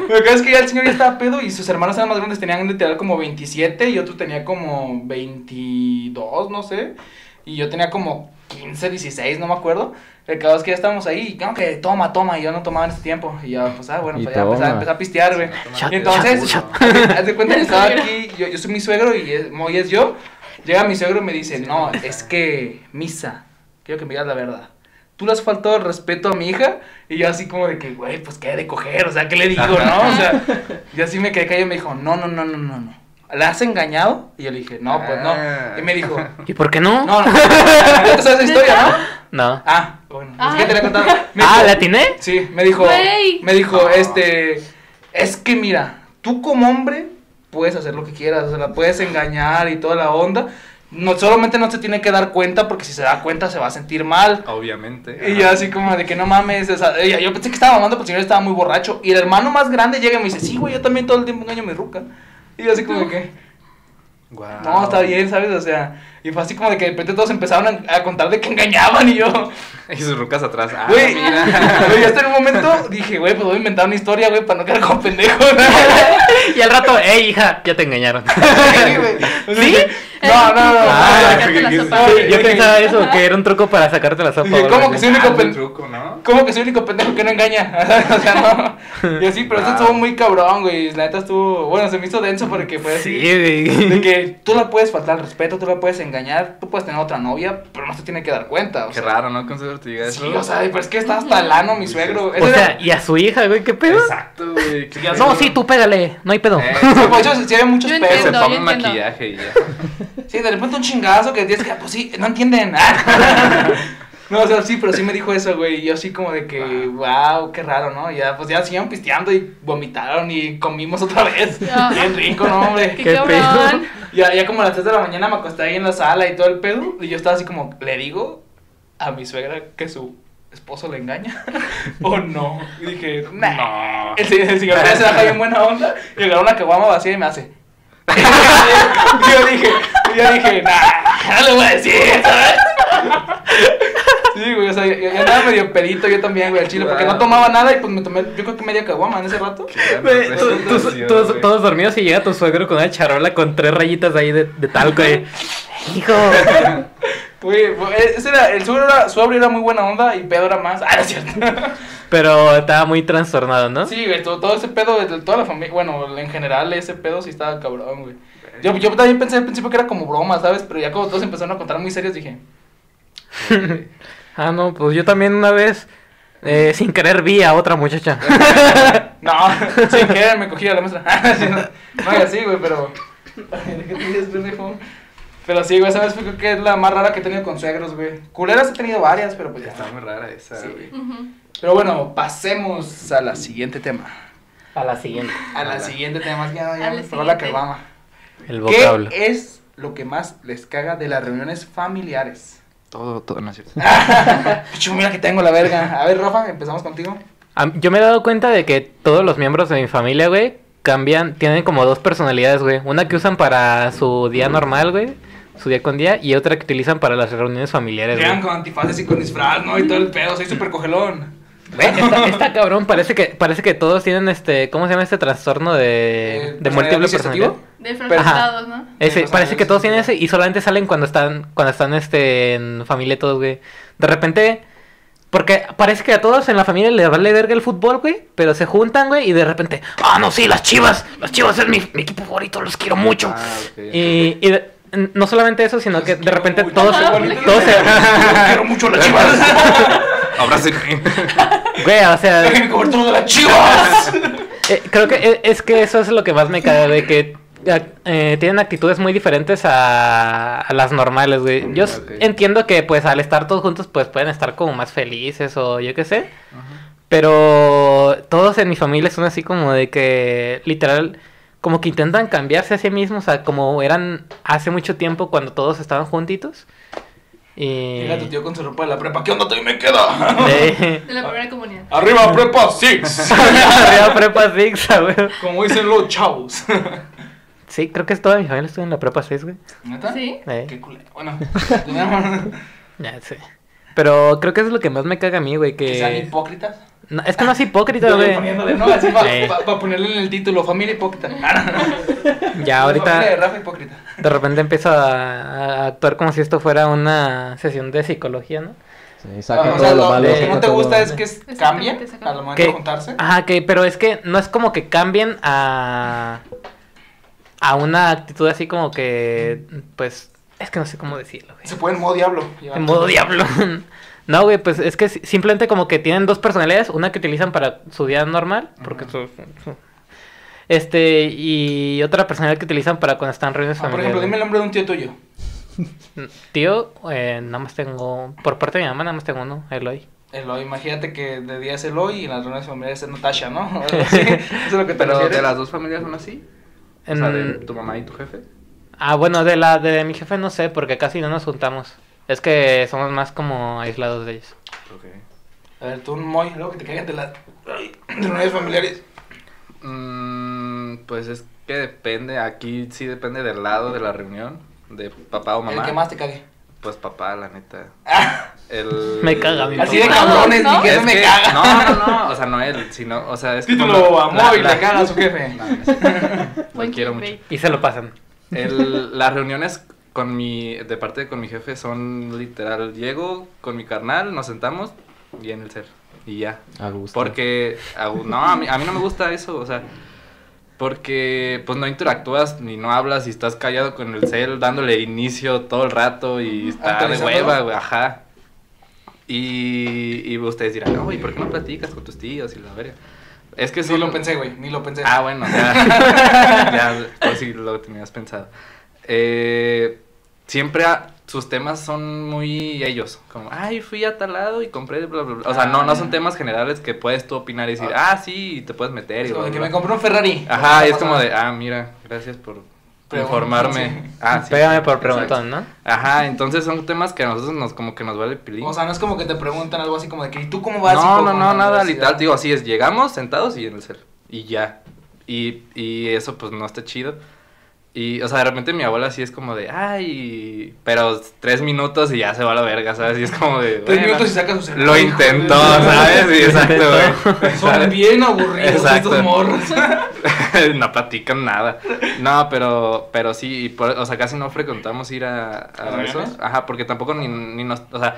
Lo que es que ya el señor ya estaba pedo y sus hermanos eran más grandes, tenían literal como 27 y otro tenía como 22, no sé. Y yo tenía como 15, 16, no me acuerdo. El caso es que ya estábamos ahí y como que toma, toma, y yo no tomaba en ese tiempo. Y ya, pues, ah, bueno, pues ya empecé, a- empecé a pistear, güey. Shot, Y entonces, haz de cuenta que estaba aquí, yo, yo soy mi suegro y es, Moy es yo. Llega mi suegro y me dice, no, es que, Misa, quiero que me digas la verdad. Tú le has faltado el respeto a mi hija. Y yo así como de que, güey, pues qué de coger, o sea, ¿qué le digo, no? O sea, yo así me quedé callado y me dijo, no, no, no, no, no, no. ¿La has engañado? Y yo le dije, no, pues no. Y me dijo, ¿Y por qué no? no, no. ¿Ya te sabes la historia, no? No. Ah, bueno, pues Ah. ¿qué te la he contado? Ah, ¿la atiné? Sí, me dijo, Güey. me dijo, este, es que mira, tú como hombre puedes hacer lo que quieras, o sea, la puedes engañar y toda la onda. No, solamente no se tiene que dar cuenta porque si se da cuenta se va a sentir mal. Obviamente. Y yo así como de que no mames, o sea, yo pensé que estaba mamando, pero el señor estaba muy borracho. Y el hermano más grande llega y me dice, sí, güey, yo también todo el tiempo engaño a mi ruca. Y yo así como de que, Guau. no, está bien, ¿sabes? O sea, y fue así como de que de repente todos empezaron a, a contar de que engañaban y yo... Y sus rucas atrás. Ah, Güey, mira. güey, hasta en un momento dije, güey, pues voy a inventar una historia, güey, para no quedar como pendejo. Y al rato, ey, hija, ya te engañaron. Sí, ¿Sí? No, no, no. Ah, sí, Yo pensaba eso, que era un truco para sacarte la sopa. ¿cómo que sí? único Ah, buen pen- truco, ¿no? ¿Cómo que soy el único pendejo que no engaña? o sea, no. Y así, pero esto Wow. estuvo muy cabrón, güey. La neta estuvo. Bueno, se me hizo denso porque fue así. Sí, güey. De que tú la puedes faltar al respeto, tú la puedes engañar, tú puedes tener otra novia, pero no se tiene que dar cuenta. O Qué sea, raro, ¿no? Con su te diga eso. Sí, o sea, pero es que está hasta el ano mi suegro. O sea, y a su hija, güey, ¿qué pedo? Exacto, güey. No, sí, tú pégale, no hay pedo. Eh, Sí, por eso sí había muchos Yo pedos. Se yo maquillaje y ya. Sí, de repente un chingazo que tienes que, ah, pues sí, no entienden. No, o sea, sí, pero sí me dijo eso, güey. Y yo así como de que, wow, qué raro, ¿no? Y ya, pues ya siguieron pisteando y vomitaron y comimos otra vez. Bien rico, ¿no, hombre? Qué ¿Qué cabrón. Ya, ya como a las 3 de la mañana me acosté ahí en la sala y todo el pedo. Y yo estaba así como, ¿le digo a mi suegra que su esposo le engaña? ¿O no? Y dije, nah. No. El, señor- el señor ya se baja bien buena onda y agarra una caguama vacía y me hace. yo dije, yo dije, nah, no le voy a decir, ¿sabes? Sí, güey, o sea, yo, yo andaba medio pedito yo también, güey, al chile, porque no tomaba nada y pues me tomé, yo creo que media caguama en ese rato. Güey, tú- tú- todos, todos dormidos y llega tu suegro con una charola con tres rayitas ahí de, de talco. ahí. Hijo. Güey, güey, ese era, el suegro era, suegro era muy buena onda y pedo era más. Ah, no es cierto. Pero estaba muy trastornado, ¿no? Sí, güey, todo, todo ese pedo de toda la familia, bueno, en general ese pedo sí estaba cabrón, güey. Yo, yo también pensé al principio que era como broma, ¿sabes? Pero ya como todos empezaron a contar muy serios dije, Ah, no, pues yo también una vez, eh, sin querer, vi a otra muchacha. no, sin querer me cogí a la maestra. Sí, no, no así, güey, pero... Ay, ¿de qué dices, pendejo? Pero sí, güey, esa vez fue creo que es la más rara que he tenido con suegros, güey. Culeras he tenido varias, pero pues ya. Está muy rara esa, Sí. güey. Pero bueno, pasemos a la siguiente tema. A la siguiente. A la siguiente tema, es que ya, me pegó la caguama. El vocablo. ¿Qué es lo que más les caga de las reuniones familiares? Todo, todo, no es cierto. Pichu, mira que tengo la verga. A ver, Rafa, empezamos contigo. Yo me he dado cuenta de que todos los miembros de mi familia, güey, cambian, tienen como dos personalidades, güey. Una que usan para su día normal, güey, su día con día, y otra que utilizan para las reuniones familiares, Llegan con antifaces y con disfraz, ¿no? Y todo el pedo, soy súper cogelón. Güey, está, está cabrón, parece que, parece que todos tienen este, ¿cómo se llama este trastorno de, Eh, de ¿personalidad múltiple personalidad? De ¿no? Ese, parece que todos tienen ese y solamente salen cuando están, cuando están este, en familia todos, güey. De repente, porque parece que a todos en la familia les vale verga el fútbol, güey, pero se juntan, güey, y de repente, ah, no, sí, las chivas, las chivas es mi, mi equipo favorito, los quiero mucho. Ah. Y, y de- no solamente eso, sino que de repente mucho. todos, Ajá, todos se... Quiero mucho las chivas. Abrácenme. Güey, o sea... Déjenme comer todo de las chivas. Eh, creo que e- es que eso es lo que más me cae, de que eh, tienen actitudes muy diferentes a, a las normales, güey. Yo entiendo que pues al estar todos juntos pues pueden estar como más felices o yo qué sé. Pero todos en mi familia son así como de que literal como que intentan cambiarse a sí mismos a como eran hace mucho tiempo cuando todos estaban juntitos. Y... Llega tu tío con su ropa de la prepa. ¿Qué onda, tío? me queda? de... De la primera comunión. Arriba, prepa six. Arriba prepa six, a ver. Como dicen los chavos. Sí, creo que es toda mi familia estuvo en la prepa 6, güey. ¿Neta? ¿Sí? Eh. Qué culero. Bueno, Ya sé. Pero creo que eso es lo que más me caga a mí, güey, que sean que... hipócritas. No, es que no es hipócrita, güey. ¿no? Así para Eh. ponerle en el título, familia hipócrita. Ya La familia de ahorita Rafa hipócrita. de repente empiezo a, a actuar como si esto fuera una sesión de psicología, ¿no? Sí, saca Ah, o sea, lo lo, malo. lo que no te todo- gusta es que cambien al momento Que- de juntarse. Ajá, que, pero es que no es como que cambien a... A una actitud así como que... Pues... Es que no sé cómo decirlo, güey. Se puede en modo diablo. En modo diablo. No, güey, pues es que si- simplemente como que tienen dos personalidades, una que utilizan para su día normal, porque su- su- este y otra personalidad que utilizan para cuando están en reuniones Ah, por ejemplo, dime el nombre de un tío tuyo. Tío, eh, nada más tengo, por parte de mi mamá nada más tengo uno, Eloy. Eloy, imagínate que de día es Eloy y en las reuniones familiares es Natasha, ¿no? Así. Eso es lo que te Pero refieres? de las dos familias son así. O sea, de tu mamá y tu jefe. Ah, bueno, de la de mi jefe no sé, porque casi no nos juntamos. Es que somos más como aislados de ellos. Ok. A ver, tú, un Moy, luego que te caigan de las reuniones familiares. Mm, pues es que depende, aquí sí depende del lado de la reunión, de papá o mamá. El que más te cague. Pues papá, la neta. Ah, El... Me caga mi así de cabrones, ¿No? ni que Es eso me que- caga. No, no, no, o sea, no él, sino, o sea, es que Título, como- amor y la- le caga a su jefe. No, no quiero mucho. Y se lo pasan. El, las reuniones con mi, de parte de con mi jefe son literal, llego con mi carnal, nos sentamos y en el ser, y ya. A gusto. Porque, a- no, a mí, a mí no me gusta eso, o sea, porque pues no interactúas ni no hablas y estás callado con el cel dándole inicio todo el rato y está de hueva, güey, ajá. Y, y ustedes dirán, no, ¿y por qué no platicas con tus tíos y la verga? Es que Ni son- lo pensé, güey, ni lo pensé. Ah, bueno, ya. ya, por si lo tenías pensado. Eh, siempre a- sus temas son muy ellos. Como, ay, fui a tal lado y compré, bla, bla, bla. O sea, no, no son temas generales que puedes tú opinar y decir, ah, sí, y te puedes meter y como bla, de que bla, me compré un Ferrari. Ajá, y es como de, ah, mira, gracias por informarme. sí. Ah, sí. Pégame por preguntón, ¿no? Ajá, entonces son temas que a nosotros nos, como que nos vale pilín. O sea, no es como que te preguntan algo así como de que, ¿y tú cómo vas? No, no, no, nada, universidad?" literal, digo, así es, llegamos sentados y en el cel, y ya, y, y eso pues no está chido, Y, o sea, de repente mi abuela sí es como de, ay, pero tres minutos y ya se va a la verga, ¿sabes? Y es como de, Tres bueno, minutos y saca su celular. Lo intentó, ¿sabes? Sí, exacto, güey. Son bien aburridos Exacto. estos morros. no platican nada. No, pero, pero sí, y por- o sea, casi no frecuentamos ir a, a esos. Ajá, porque tampoco ni, ni nos, o sea,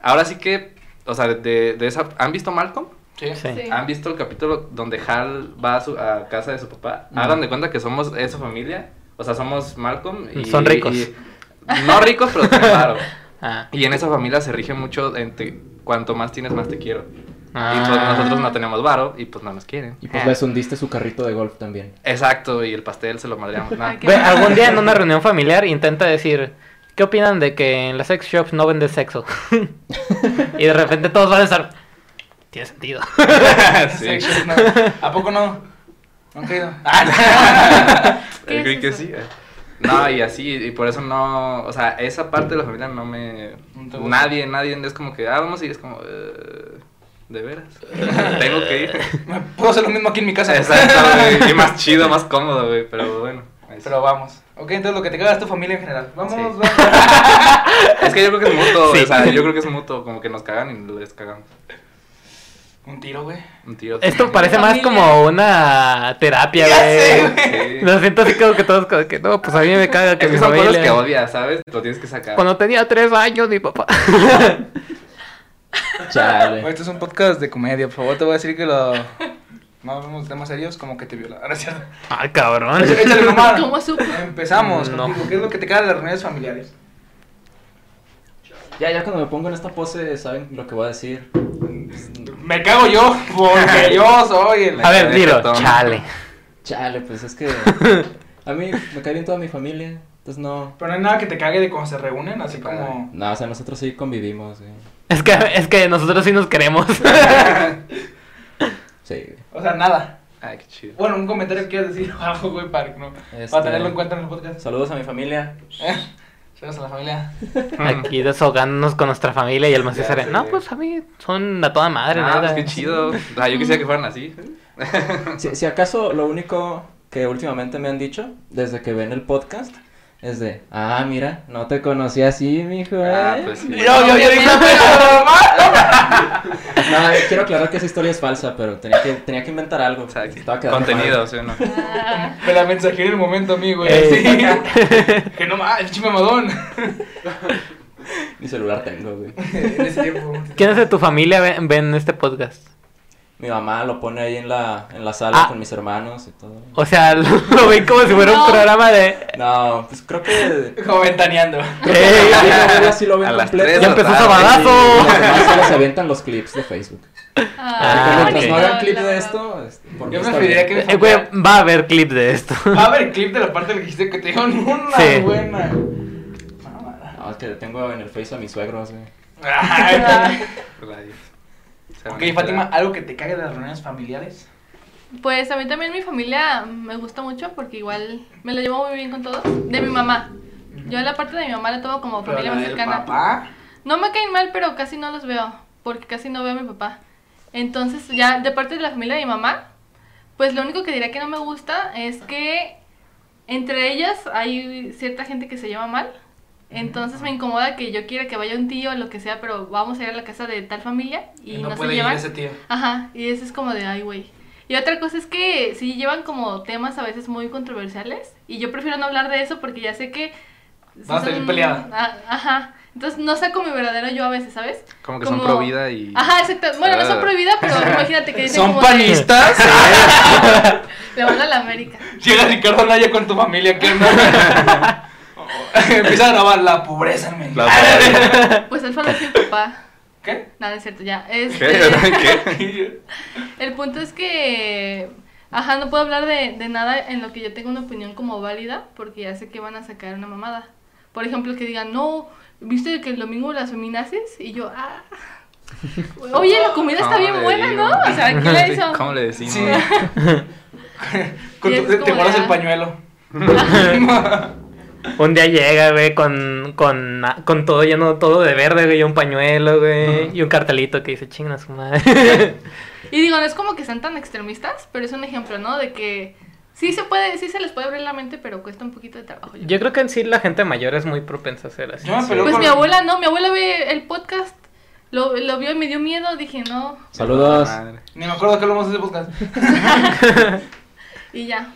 ahora sí que, o sea, de, de esa, ¿han visto Malcolm? Sí. Sí. Sí. ¿Han visto el capítulo donde Hal va a, su, a casa de su papá? No. Hagan de cuenta que somos esa familia, o sea, somos Malcolm y... Son ricos. y- no ricos, pero claro. Ah. Y en esa familia se rige mucho entre cuanto más tienes, más te quiero. Y pues Ah. nosotros no tenemos varo y pues no nos quieren. Y pues Ah. les hundiste su carrito de golf también. Exacto, y el pastel se lo madreamos. Nah. Ay, Ve, algún día en una reunión familiar intenta decir, ¿qué opinan de que en las sex shops no venden sexo? y de repente todos van a estar, tiene sentido. Sí. No. ¿A poco no? ¿No han caído? ¿Qué Yo es creí que sí. No, y así, y por eso no, o sea, esa parte de la familia no me... Nadie, nadie es como que, ah, vamos a ir, es como, eh, ¿de veras? Tengo que ir. me puedo hacer lo mismo aquí en mi casa. Exacto, güey, y más chido, más cómodo, güey, pero bueno. ahí sí. Pero vamos. Ok, entonces lo que te caga es tu familia en general. Vamos, Sí. vamos. Es que yo creo que es mutuo, Sí. o sea, yo creo que es mutuo, como que nos cagan y les cagamos. Un tiro, güey. Un tiro. Esto parece más Familia. como una terapia, güey. Sí. Lo siento así como que todos, como que no, pues a mí me caga que Es que mi cosas familia... que odias, ¿sabes? Lo tienes que sacar. Cuando tenía tres años, mi papá. Chale. Este es un podcast de comedia, por favor, te voy a decir que lo... No hablamos de temas serios como que te viola. Ahora cierto. Ay, cabrón. Échale nomás. ¿Cómo supo? Empezamos No. contigo. ¿Qué es lo que te caga de las reuniones familiares? Ya, ya cuando me pongo en esta pose, saben lo que voy a decir. Me cago yo, porque yo soy el... A ver, dilo, chale. Chale, pues es que a mí me cae bien toda mi familia, entonces no. Pero no hay nada que te cague de cuando se reúnen, así como... No, o sea, nosotros sí convivimos, güey. Es que, es que nosotros sí nos queremos. Sí, güey. O sea, nada. Ay, qué chido. Bueno, un comentario que quieras decir algo, güey, para, no, Este- para tenerlo en cuenta en el podcast. Saludos a mi familia. Saludos a la familia. Aquí desahogándonos con nuestra familia y el sé. No, pues a mí son a toda madre, Ah, nada. pues qué chido. Sea, yo quisiera que fueran así. Si, si acaso lo único que últimamente me han dicho, desde que ven el podcast, es de, ah, mira, no te conocí así, mijo. Ah, ¿eh?". pues sí. Yo, yo, yo dije, No, eh, quiero aclarar que esa historia es falsa, pero tenía que, tenía que inventar algo. O sea, Estaba quedando contenido, mal. ¿sí o no? Ah, Me la mensajé en el momento, amigo. Ey. Sí. que no más, el chimamadón. Mi celular tengo, güey. ¿Quiénes de tu familia ven, ven este podcast? Mi mamá lo pone ahí en la, en la sala Ah. con mis hermanos y todo. O sea, lo, lo ven como si fuera un No. programa de... No, pues creo que... Como ventaneando. ¡Ey! Sí, lo ven A las completo. tres ¡Ya empezó. Sabadazo! Y solo se avientan los clips de Facebook. ah, Ah, mientras ok. no hagan clip de esto, este, por Yo preferiría que Eh, güey, va a haber clip de esto. Va a haber clip de la parte que dijiste que te dieron una Sí. buena. No, es que tengo en el Face a mis suegros, güey. Ay. Se van ok, Fátima. ¿algo que te cague de las reuniones familiares? Pues a mí también mi familia me gusta mucho porque igual me lo llevo muy bien con todos. De mi mamá. Yo la parte de mi mamá la tomo como Pero familia la más del cercana. papá. No me caen mal, pero casi no los veo, porque casi no veo a mi papá. Entonces, ya de parte de la familia de mi mamá, pues lo único que diría que no me gusta es que entre ellas hay cierta gente que se lleva mal. Entonces me incomoda que yo quiera que vaya un tío o lo que sea, pero vamos a ir a la casa de tal familia y, Y no no, se puede ir llevan. ese tío. Ajá, y eso es como de, ay, güey. Y otra cosa es que sí llevan como temas a veces muy controversiales y yo prefiero no hablar de eso porque ya sé que... Vas a salir son- peleada. Ah, Ajá. Entonces no saco mi verdadero yo a veces, ¿sabes? Como que son pro vida y. Ajá, exacto. Bueno, no son pro vida, pero imagínate que dicen ¿Son como de- panistas? Le van a la América. Llega Ricardo Naya con tu familia, ¿qué onda? Empieza a grabar la pobreza en México. La- Pues él mi papá. ¿Qué? Nada, es cierto, ya. ¿Qué? Este, ¿Qué? el punto es que... Ajá, no puedo hablar de, de nada en lo que yo tenga una opinión como válida, porque ya sé que van a sacar una mamada. Por ejemplo, que digan, no, ¿viste que el domingo las feminazis? Y yo, ah... Oye, la comida está ¿Cómo bien le buena, digo? ¿no? O sea, ¿quién la hizo? ¿Cómo le decimos? Sí. Con tu- te guardas el pañuelo. Un día llega, güey, con, con, con todo lleno, todo de verde, güey, y un pañuelo, güey, y un cartelito que dice, chinga su madre. Y digo, no es como que sean tan extremistas, pero es un ejemplo, ¿no? De que Sí se puede, sí se les puede abrir la mente, pero cuesta un poquito de trabajo. yo Yo creo que en sí la gente mayor es muy propensa a hacer así. Me peleo Pues mi abuela no, mi abuela ve el podcast, lo, lo vio y me dio miedo, dije no, Saludos. Madre. Ni me acuerdo que hablamos de ese podcast. y ya,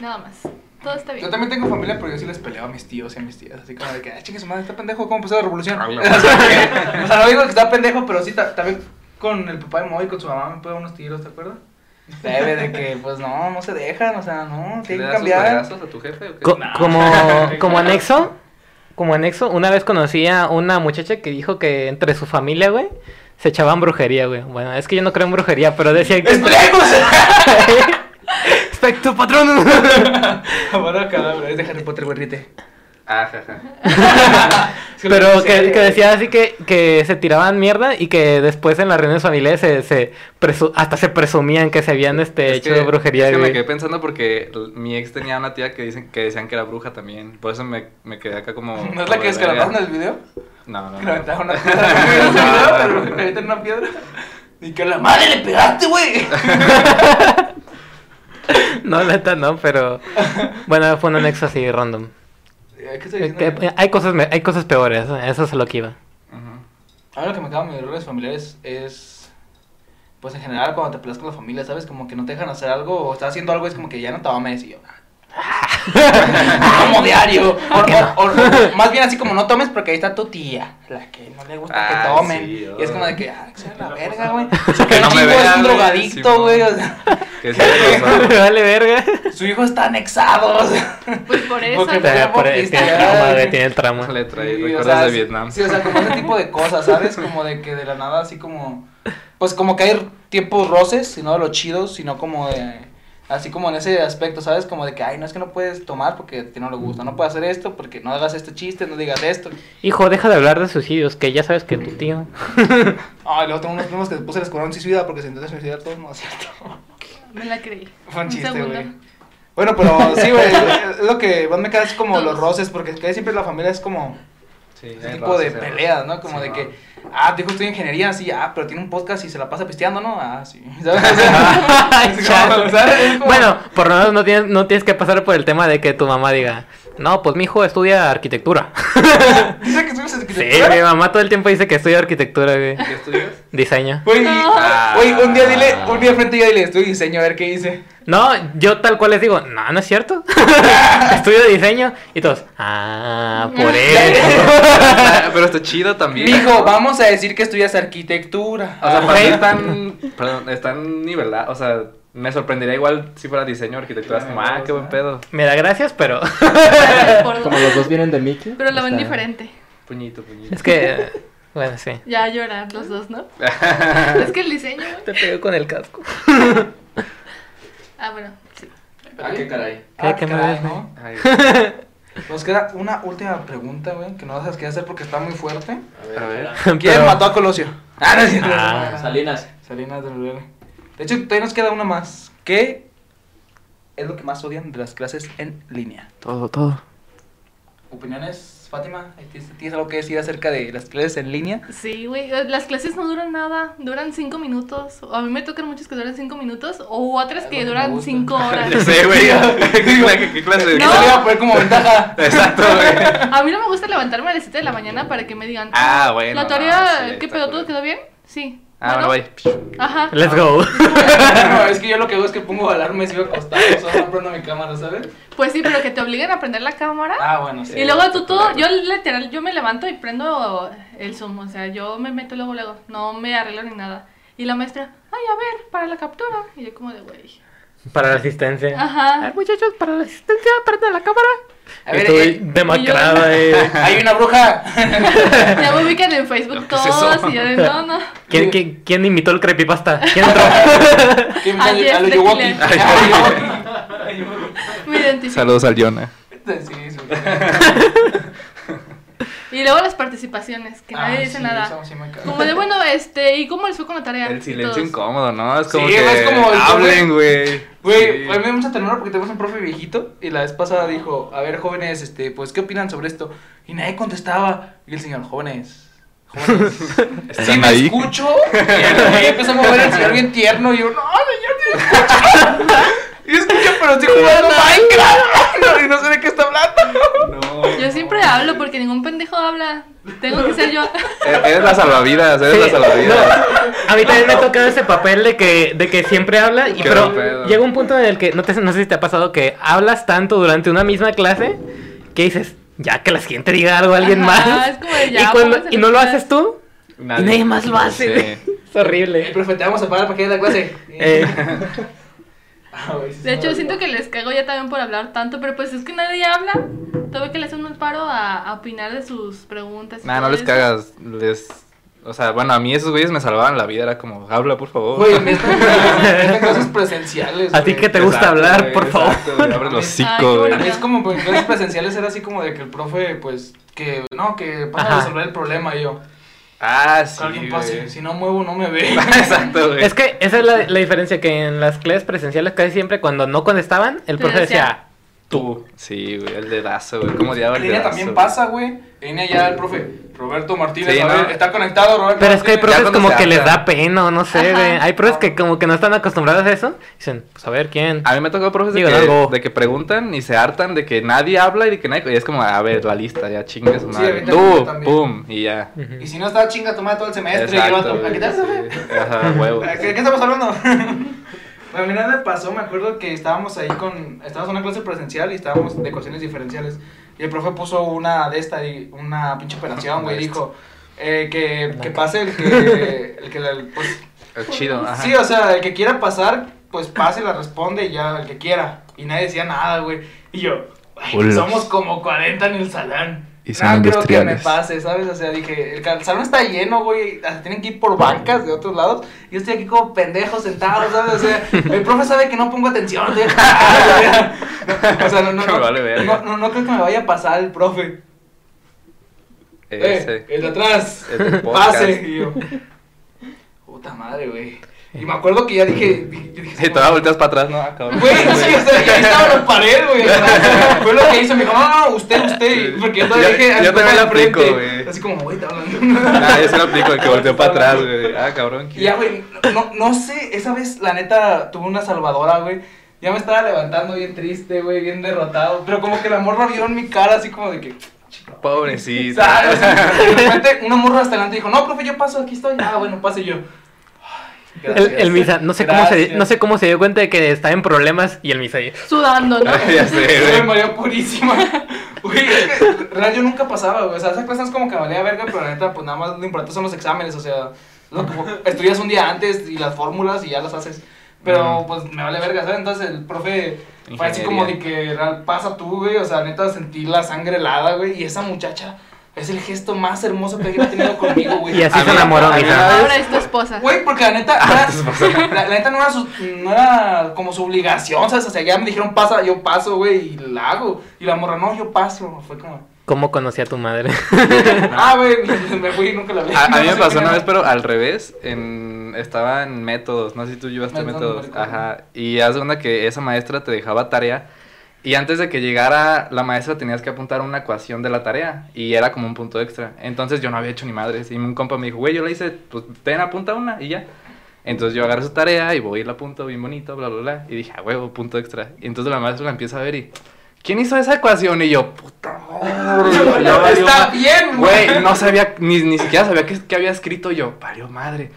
nada más, todo está bien. Yo también tengo familia, pero yo sí les peleo a mis tíos y a mis tías. Así como de que, ay, chingue su madre, está pendejo, ¿cómo empezó la revolución? Ah, o, sea, no digo que está pendejo, pero sí, ta- también con el papá de Moy, con su mamá, me pega unos tiros, ¿te acuerdas? Debe de que, pues no, no se dejan, o sea, no, ¿Le tienen que sus cambiar. a tu jefe o qué? Co- como, como anexo, como anexo, una vez conocí a una muchacha que dijo que entre su familia, güey, se echaban brujería, güey. Bueno, es que yo no creo en brujería, pero decía que... ¡Espejos! ¡Espectro patrón! Bueno, cadáver, es de Harry Potter, güey, ríete. Ah. Pero que, que decía así que, que se tiraban mierda y que después en las reuniones familiares se, se presu- hasta se presumían que se habían este, Es hecho que- brujería, es que me quedé pensando porque mi ex tenía una tía que dicen que decían que era bruja también. Por eso me, me quedé acá como. ¿No es la que de escalaron en el video? No, no, Que le no. aventaron una piedra. ¿No vieron ese video? Pero le aventan una piedra. Y que a la madre le pegaste, güey. No, neta, no, pero... Bueno, fue un anexo así random. ¿Qué estoy Eh, diciendo? que- hay, cosas, hay cosas peores, eso es a lo que iba. Ujú. A mí lo que me acaba de mis errores familiares es. Pues en general, cuando te peleas con la familia, ¿sabes? Como que no te dejan hacer algo o estás haciendo algo, es como que ya no tomes y yo. Como diario. O, o- más bien así como no tomes porque ahí está tu tía, la que no le gusta que Ay, tomen. sí, y es como de que, ah, que sea la verga, güey. Que no me chingo vea, es un drogadicto, güey. o sea, Que. Me vale verga. su hijo está anexado. o sea. Pues por eso, Porque- ¿no? Ya, por- tiene el trauma, güey, tiene el trauma. Le trae Sí, o recuerdos sea, de Vietnam. Sí, o sea, como ese tipo de cosas, ¿sabes? Como de que de la nada, así como. Pues como que hay tiempos roces, y no de los chidos, sino como de. Así como en ese aspecto, ¿sabes? Como de que, ay, no es que no puedes tomar porque a ti no le gusta, no puedes hacer esto porque no hagas este chiste, no digas esto. Hijo, deja de hablar de suicidios, que ya sabes que tu tío... Ay, luego tengo unos primos que después se les cobraron suicida porque se intentó suicidar todos, no es cierto. Me la creí. Fue un chiste, güey. Bueno, pero sí, güey, lo que más me queda es como Todos. los roces, porque casi siempre la familia es como Sí, ese tipo de peleas. ¿no? Como Sí, de no. que, ah, tu hijo estudia ingeniería, sí, ah, pero tiene un podcast y se la pasa pisteando, ¿no? Ah, sí. ¿Sabes? Bueno, por lo menos no tienes, no tienes que pasar por el tema de que tu mamá diga, no, pues mi hijo estudia arquitectura. Dice Sí, mi mamá todo el tiempo dice que estudia arquitectura, güey. ¿Qué estudias? Diseño. Güey, Ah. güey, un día dile, un día frente a ella dile, estudio diseño, a ver qué dice. No, yo tal cual les digo, no, no es cierto. Estudio diseño. Y todos, ah, por eso. Pero está chido también. Mijo, vamos a decir que estudias arquitectura. O sea, para mí están, perdón, están nivelados. O sea, me sorprendería igual si fuera diseño o arquitectura. Es como, ah, qué buen pedo. Me da gracias, pero Como los dos vienen de Mickey. Pero lo ven está- diferente. Puñito, puñito. es que, bueno, sí. Ya a llorar los dos, ¿no? es que el diseño, güey. Te pego con el casco. Ah, bueno, sí. Ah, qué caray. Ah, ¿Qué- qué me caray, ves, ¿no? Ay, Nos queda una última pregunta, güey, que no vas a querer hacer porque está muy fuerte. A ver. ¿Quién Pero- mató a Colosio? Ah, no es cierto. Ah. Salinas. Salinas del Uribe. De hecho, todavía nos queda una más. ¿Qué es lo que más odian de las clases en línea? Todo, todo. ¿Opiniones, Fátima? ¿Tienes algo que decir acerca de las clases en línea? Sí, güey, eh, las clases no duran nada, duran cinco minutos. O a mí me tocan muchas que duran cinco minutos, o otras Algo que duran cinco horas. Ya sé, güey. ¿Qué, qué clase ¿Qué No. a poner como ventaja? Exacto, güey. A mí no me gusta levantarme a las 7 de la mañana para que me digan, Ah, bueno, ¿La no, tarea, sí, qué pedo, todo quedó bien? Sí. Ah, bueno, bye. Ajá. Let's go. no, es que yo lo que hago es que pongo alarmas y me acostado, o sea, no prendo mi cámara, ¿sabes? Pues sí, pero que te obliguen a prender la cámara. Ah, bueno, sí. y luego tú todo, yo literal, yo me levanto y prendo el Zoom, o sea, yo me meto luego, luego, no me arreglo ni nada. Y la maestra, ay, a ver, para la captura. Y yo como de, güey. Para la asistencia. Ajá. Ay, muchachos, para la asistencia, prende la cámara. A ver, Estoy eh, demacrada, eh. hay una bruja. Ya me ubican en Facebook ¿Qué es todos y yo de, no, no. ¿Quién, quién, quién imitó el creepypasta? ¿Quién entró? ¿Qué me Ay, sale? A. A lo Yowoki. Me identifico. Saludos al Yona. Sí, sí. Y luego las participaciones, que nadie Ah, dice sí, nada. sí. Como de, bueno, este, ¿y cómo les fue con la tarea? El silencio incómodo, ¿no? Es como Sí, que es como el hablen, güey. Güey, Sí. a mí me da mucha ternura porque tenemos un profe viejito y la vez pasada dijo, a ver, jóvenes, este, pues, ¿qué opinan sobre esto? Y nadie contestaba. Y el señor, jóvenes, jóvenes, ¿sí ¿Están me ahí? escucho? Y empezó a mover el señor bien tierno y yo, no, señor, sí me escucha. Y escucha, pero estoy jugando Minecraft. Y no sé de qué está hablando. No. Yo siempre hablo porque ningún pendejo habla. Tengo que ser yo. E- Eres la salvavidas, eres Sí, la salvavidas. A mí también me ha tocado ese papel de que, de que siempre habla, y, Qué pero pedo. llega un punto en el que, no, te, no sé si te ha pasado, que hablas tanto durante una misma clase que dices, ya que la siguiente diga algo a alguien Ajá, más. es como de, y, cuando- no lo haces tú, y nadie más lo hace. Sí. Es horrible. El profe, te vamos a pagar para que vayas a la clase. Eh, Ah, De hecho, siento que les cago ya también por hablar tanto, pero pues es que nadie habla. Tuve que le hacer un paro a, a opinar de sus preguntas. Nah, no les eso. cagas. Les. O sea, bueno, a mí esos güeyes me salvaban la vida. Era como, habla, por favor. Güey, en estas clases presenciales. a ti que te gusta Exacto, hablar, güey, por exacto, favor. güey, Abre los hocico, güey. A mí es como, pues, en clases presenciales era así como de que el profe, pues, que, no, que pasa Ajá. a resolver el problema y yo. Ah, sí. alguien pase, si no muevo, no me ve. Exacto, güey. Es que esa es la, la diferencia, que en las clases presenciales casi siempre cuando no contestaban, el profe decía, tú. Sí, güey, el dedazo, güey. ¿Cómo odiaba En el línea dedazo? también güey? pasa, güey. En línea ya el profe, Roberto Martínez, Sí, a ¿no? está conectado, Roberto Pero es que hay Martínez. profes como que les da pena no sé, Ajá. güey. Hay profes que como que no están acostumbrados a eso. Dicen, pues a ver quién. A mí me tocó profes de Digo que, de que preguntan y se hartan de que nadie habla y de que nadie. Y es como, a ver, la lista, ya chingue su Sí, Tú, pum, y ya. Ujú. Y si no está chinga tu madre todo el semestre, y el Exacto, güey, ¿a qué te haces, güey? sí. Ajá, huevo. ¿Qué, qué estamos hablando? Bueno, mira, me pasó, me acuerdo que estábamos ahí con, estábamos en una clase presencial y estábamos de ecuaciones diferenciales. Y el profe puso una de esta, y una pinche operación, güey, dijo eh, que, que pase el que, el que, la- pues, El chido, ajá. sí, o sea, el que quiera pasar, pues pase, la responde y ya, el que quiera. Y nadie decía nada, güey. Y yo, ay, somos como 40 en el salón. Y son no creo que me pase, ¿sabes? O sea, dije, el, salón está lleno, güey. Tienen que ir por bancas de otros lados. Yo estoy aquí como pendejo sentado, ¿sabes? O sea, el profe sabe que no pongo atención. no, o sea, no, no, no, no, creo que me vaya a pasar el profe. Ese. Eh, el de atrás. El podcast. Pase. Y yo, puta madre, güey. Y me acuerdo que ya dije. dije, dije Y todavía volteas para atrás, ¿no? Ah, cabrón. Güey, sí, o sea, ya estaba en la pared, güey. Fue lo que hizo, me dijo, no, no, usted, usted. Porque yo todavía Yo- dije, yo también de aplico, güey. Así como, güey, está hablando. Ah, yo se lo aplico, el que volteó para atrás, güey. Ah, cabrón. Y ya, güey, no, no sé, esa vez, la neta, tuve una salvadora, güey. Ya me estaba levantando bien triste, güey, bien derrotado. Pero como que la morra vio en mi cara así como de que. Pobrecito. ¿Sabes? De repente una morra hasta adelante dijo, no, profe, yo paso, aquí estoy. Ah, bueno, pase yo. El, el Misa, no sé, cómo se, no sé cómo se dio cuenta de que estaba en problemas y el Misa ahí. Sudando, ¿no? ya sé, güey. Purísima. Güey, es que, en realidad yo nunca pasaba, güey. O sea, esa clase es como que valía verga, pero la neta, pues nada más lo importante son los exámenes. O sea, lo que- estudias un día antes y las fórmulas y ya las haces. Pero Mm. pues me vale verga, ¿sabes? Entonces el profe fue así como de Ingeniería. que "Ra- pasa tú, güey. O sea, neta, sentí la sangre helada, güey. Y esa muchacha es el gesto más hermoso que ha tenido conmigo, güey. Y así A se enamoró, una vez- Ahora es tu esposa. Güey, porque la neta, Ah, era- la, la neta no era, su, no era como su obligación, ¿sabes? O sea, ya me dijeron pasa, yo paso, güey, y la hago. Y la morra, no, yo paso. Fue como, ¿Cómo conocí a tu madre? ah, güey, me fui y nunca la vi. A, a mí No me pasó una era. vez, pero al revés. En, estaba en métodos. No sé si tú llevaste Métodos, no. Ajá. Y haz cuenta que esa maestra te dejaba tarea. Y antes de que llegara la maestra tenías que apuntar una ecuación de la tarea. Y era como un punto extra. Entonces yo no había hecho ni madres. Y un compa me dijo, güey, yo la hice, pues ten, apunta una y ya. Entonces yo agarré su tarea y voy y la apunto bien bonito, bla, bla, bla. Y dije, a huevo, punto extra. Y entonces la maestra la empieza a ver y, ¿quién hizo esa ecuación? Y yo, puta madre. valió Está bien, Güey, no sabía, ni, ni siquiera sabía qué, qué había escrito yo. Valió madre.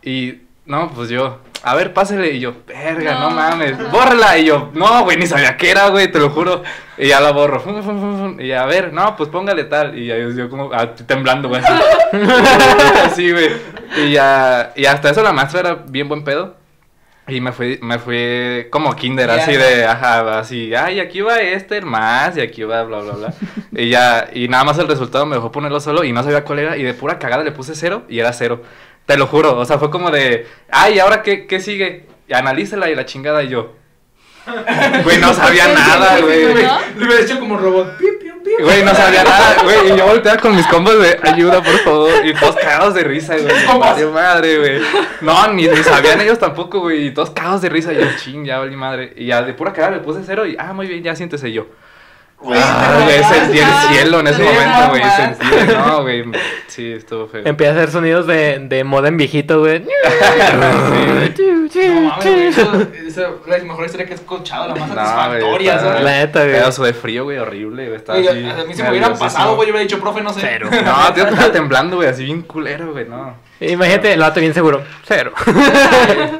Y, no, pues yo, a ver, pásele. Y yo, verga, no, No. mames, bórrala. Y yo, no, güey, ni sabía qué era, güey, te lo juro. Y ya la borro. Y a ver, no, pues póngale tal. Y ya yo, yo como, ah, temblando, güey. Así, güey. Y ya, y hasta eso la maestra era bien buen pedo. Y me fui, me fui como kinder, así de, ajá, así, ay, aquí va este, el más, y aquí va, bla, bla, bla. y ya, y nada más el resultado me dejó ponerlo solo y no sabía cuál era, y de pura cagada le puse cero y era cero. Te lo juro, o sea, fue como de, ay, ¿ahora qué, qué sigue? Y analícela y la chingada y yo. Güey, no sabía nada, güey. Le hubiera hecho como robot. Güey, no sabía nada, güey. Y yo volteaba con mis combos de ayuda, por favor. Y todos cagados de risa, güey. ¿Cómo? Valió madre, güey. No, ni, ni sabían ellos tampoco, güey. Y todos cagados de risa. Y yo, ching, ya valí madre. Y ya de pura cagada le puse cero y, ah, muy bien, ya siéntese yo. Güey, Ah, güey, sentí el cielo en ese Sí, momento, güey. Sentí, no, güey. Sí, estuvo feo. Empieza a hacer sonidos de, de modem viejito, güey. No mames, güey, eso, esa es la mejor historia que he escuchado, la más No, satisfactoria, güey, ¿sabes? La neta, güey. Pedazo de frío, güey, horrible, güey. Estaba Güey, así. a mí se me hubieran pasado, güey, yo hubiera dicho, profe, no sé. Cero. No, tío, estaba temblando, güey, así bien culero, güey, no. Imagínate, el vato bien seguro. Cero.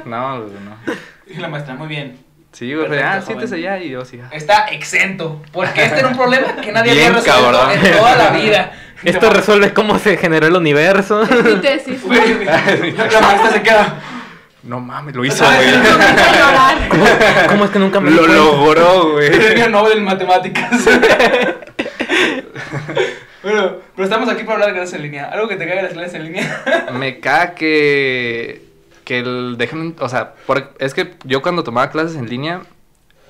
No, güey, no. Y la maestra, muy bien. Sí, güey, Perfecto, ah, siéntese ya y yo sí. Está exento. Porque este era un problema que nadie Bien había resuelto cabrón. en toda la vida. Esto resuelve cómo se generó el universo. Mi tesis. Güey, la maestra se queda. No mames, lo hizo, güey. ¿Cómo, cómo es que nunca me Lo logró, güey. Premio Nobel en matemáticas. bueno, pero estamos aquí para hablar de clases en línea. Algo que te caiga de las clases en línea. Me caga que. Que el. Dejen. O sea, por- es que yo cuando tomaba clases en línea.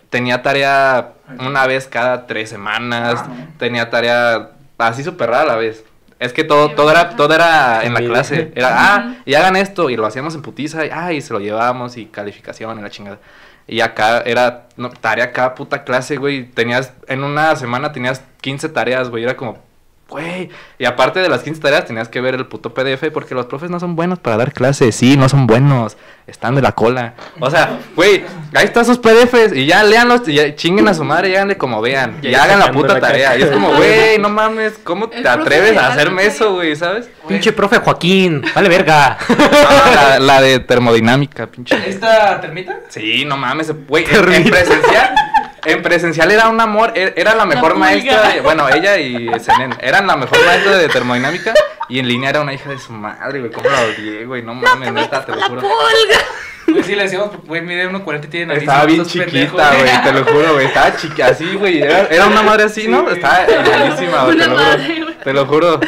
Tenía tarea una vez cada tres semanas. Ah, no. Tenía tarea así súper rara a la vez. Es que todo, todo era, todo era en la clase. Era, ah, y hagan esto. Y lo hacíamos en putiza. Y, ah, y se lo llevábamos. Y calificación y la chingada. Y acá era no, tarea cada puta clase, güey. Tenías, en una semana tenías 15 tareas, güey. Era como, güey. Y aparte de las 15 tareas tenías que ver el puto PDF porque los profes no son buenos para dar clases. Sí, no son buenos. Están de la cola. O sea, güey, ahí están sus PDFs y ya léanlos y ya chinguen a su madre y háganle como vean. Ya Y hagan la puta la tarea. Y es como, güey, no mames, ¿cómo El te atreves a hacerme eso, güey, sabes? Pinche profe Joaquín. Vale, verga. No, la, la de termodinámica, pinche. ¿Esta termita? Sí, no mames, güey, en presencial, en presencial era un amor, e- era la mejor maestra, de- bueno, ella y Senen, eran la mejor maestra de termodinámica y en línea era una hija de su madre, güey, cómo la odié, güey, no mames, neta, te lo juro. Güey, sí, le decíamos, güey, mide 1.40 y tiene nariz. Estaba ¿no? bien chiquita, güey, te lo juro, güey, estaba chica, así, güey, era, era una madre así, Sí, ¿no? Estaba buenísima, güey, te lo juro, te lo juro.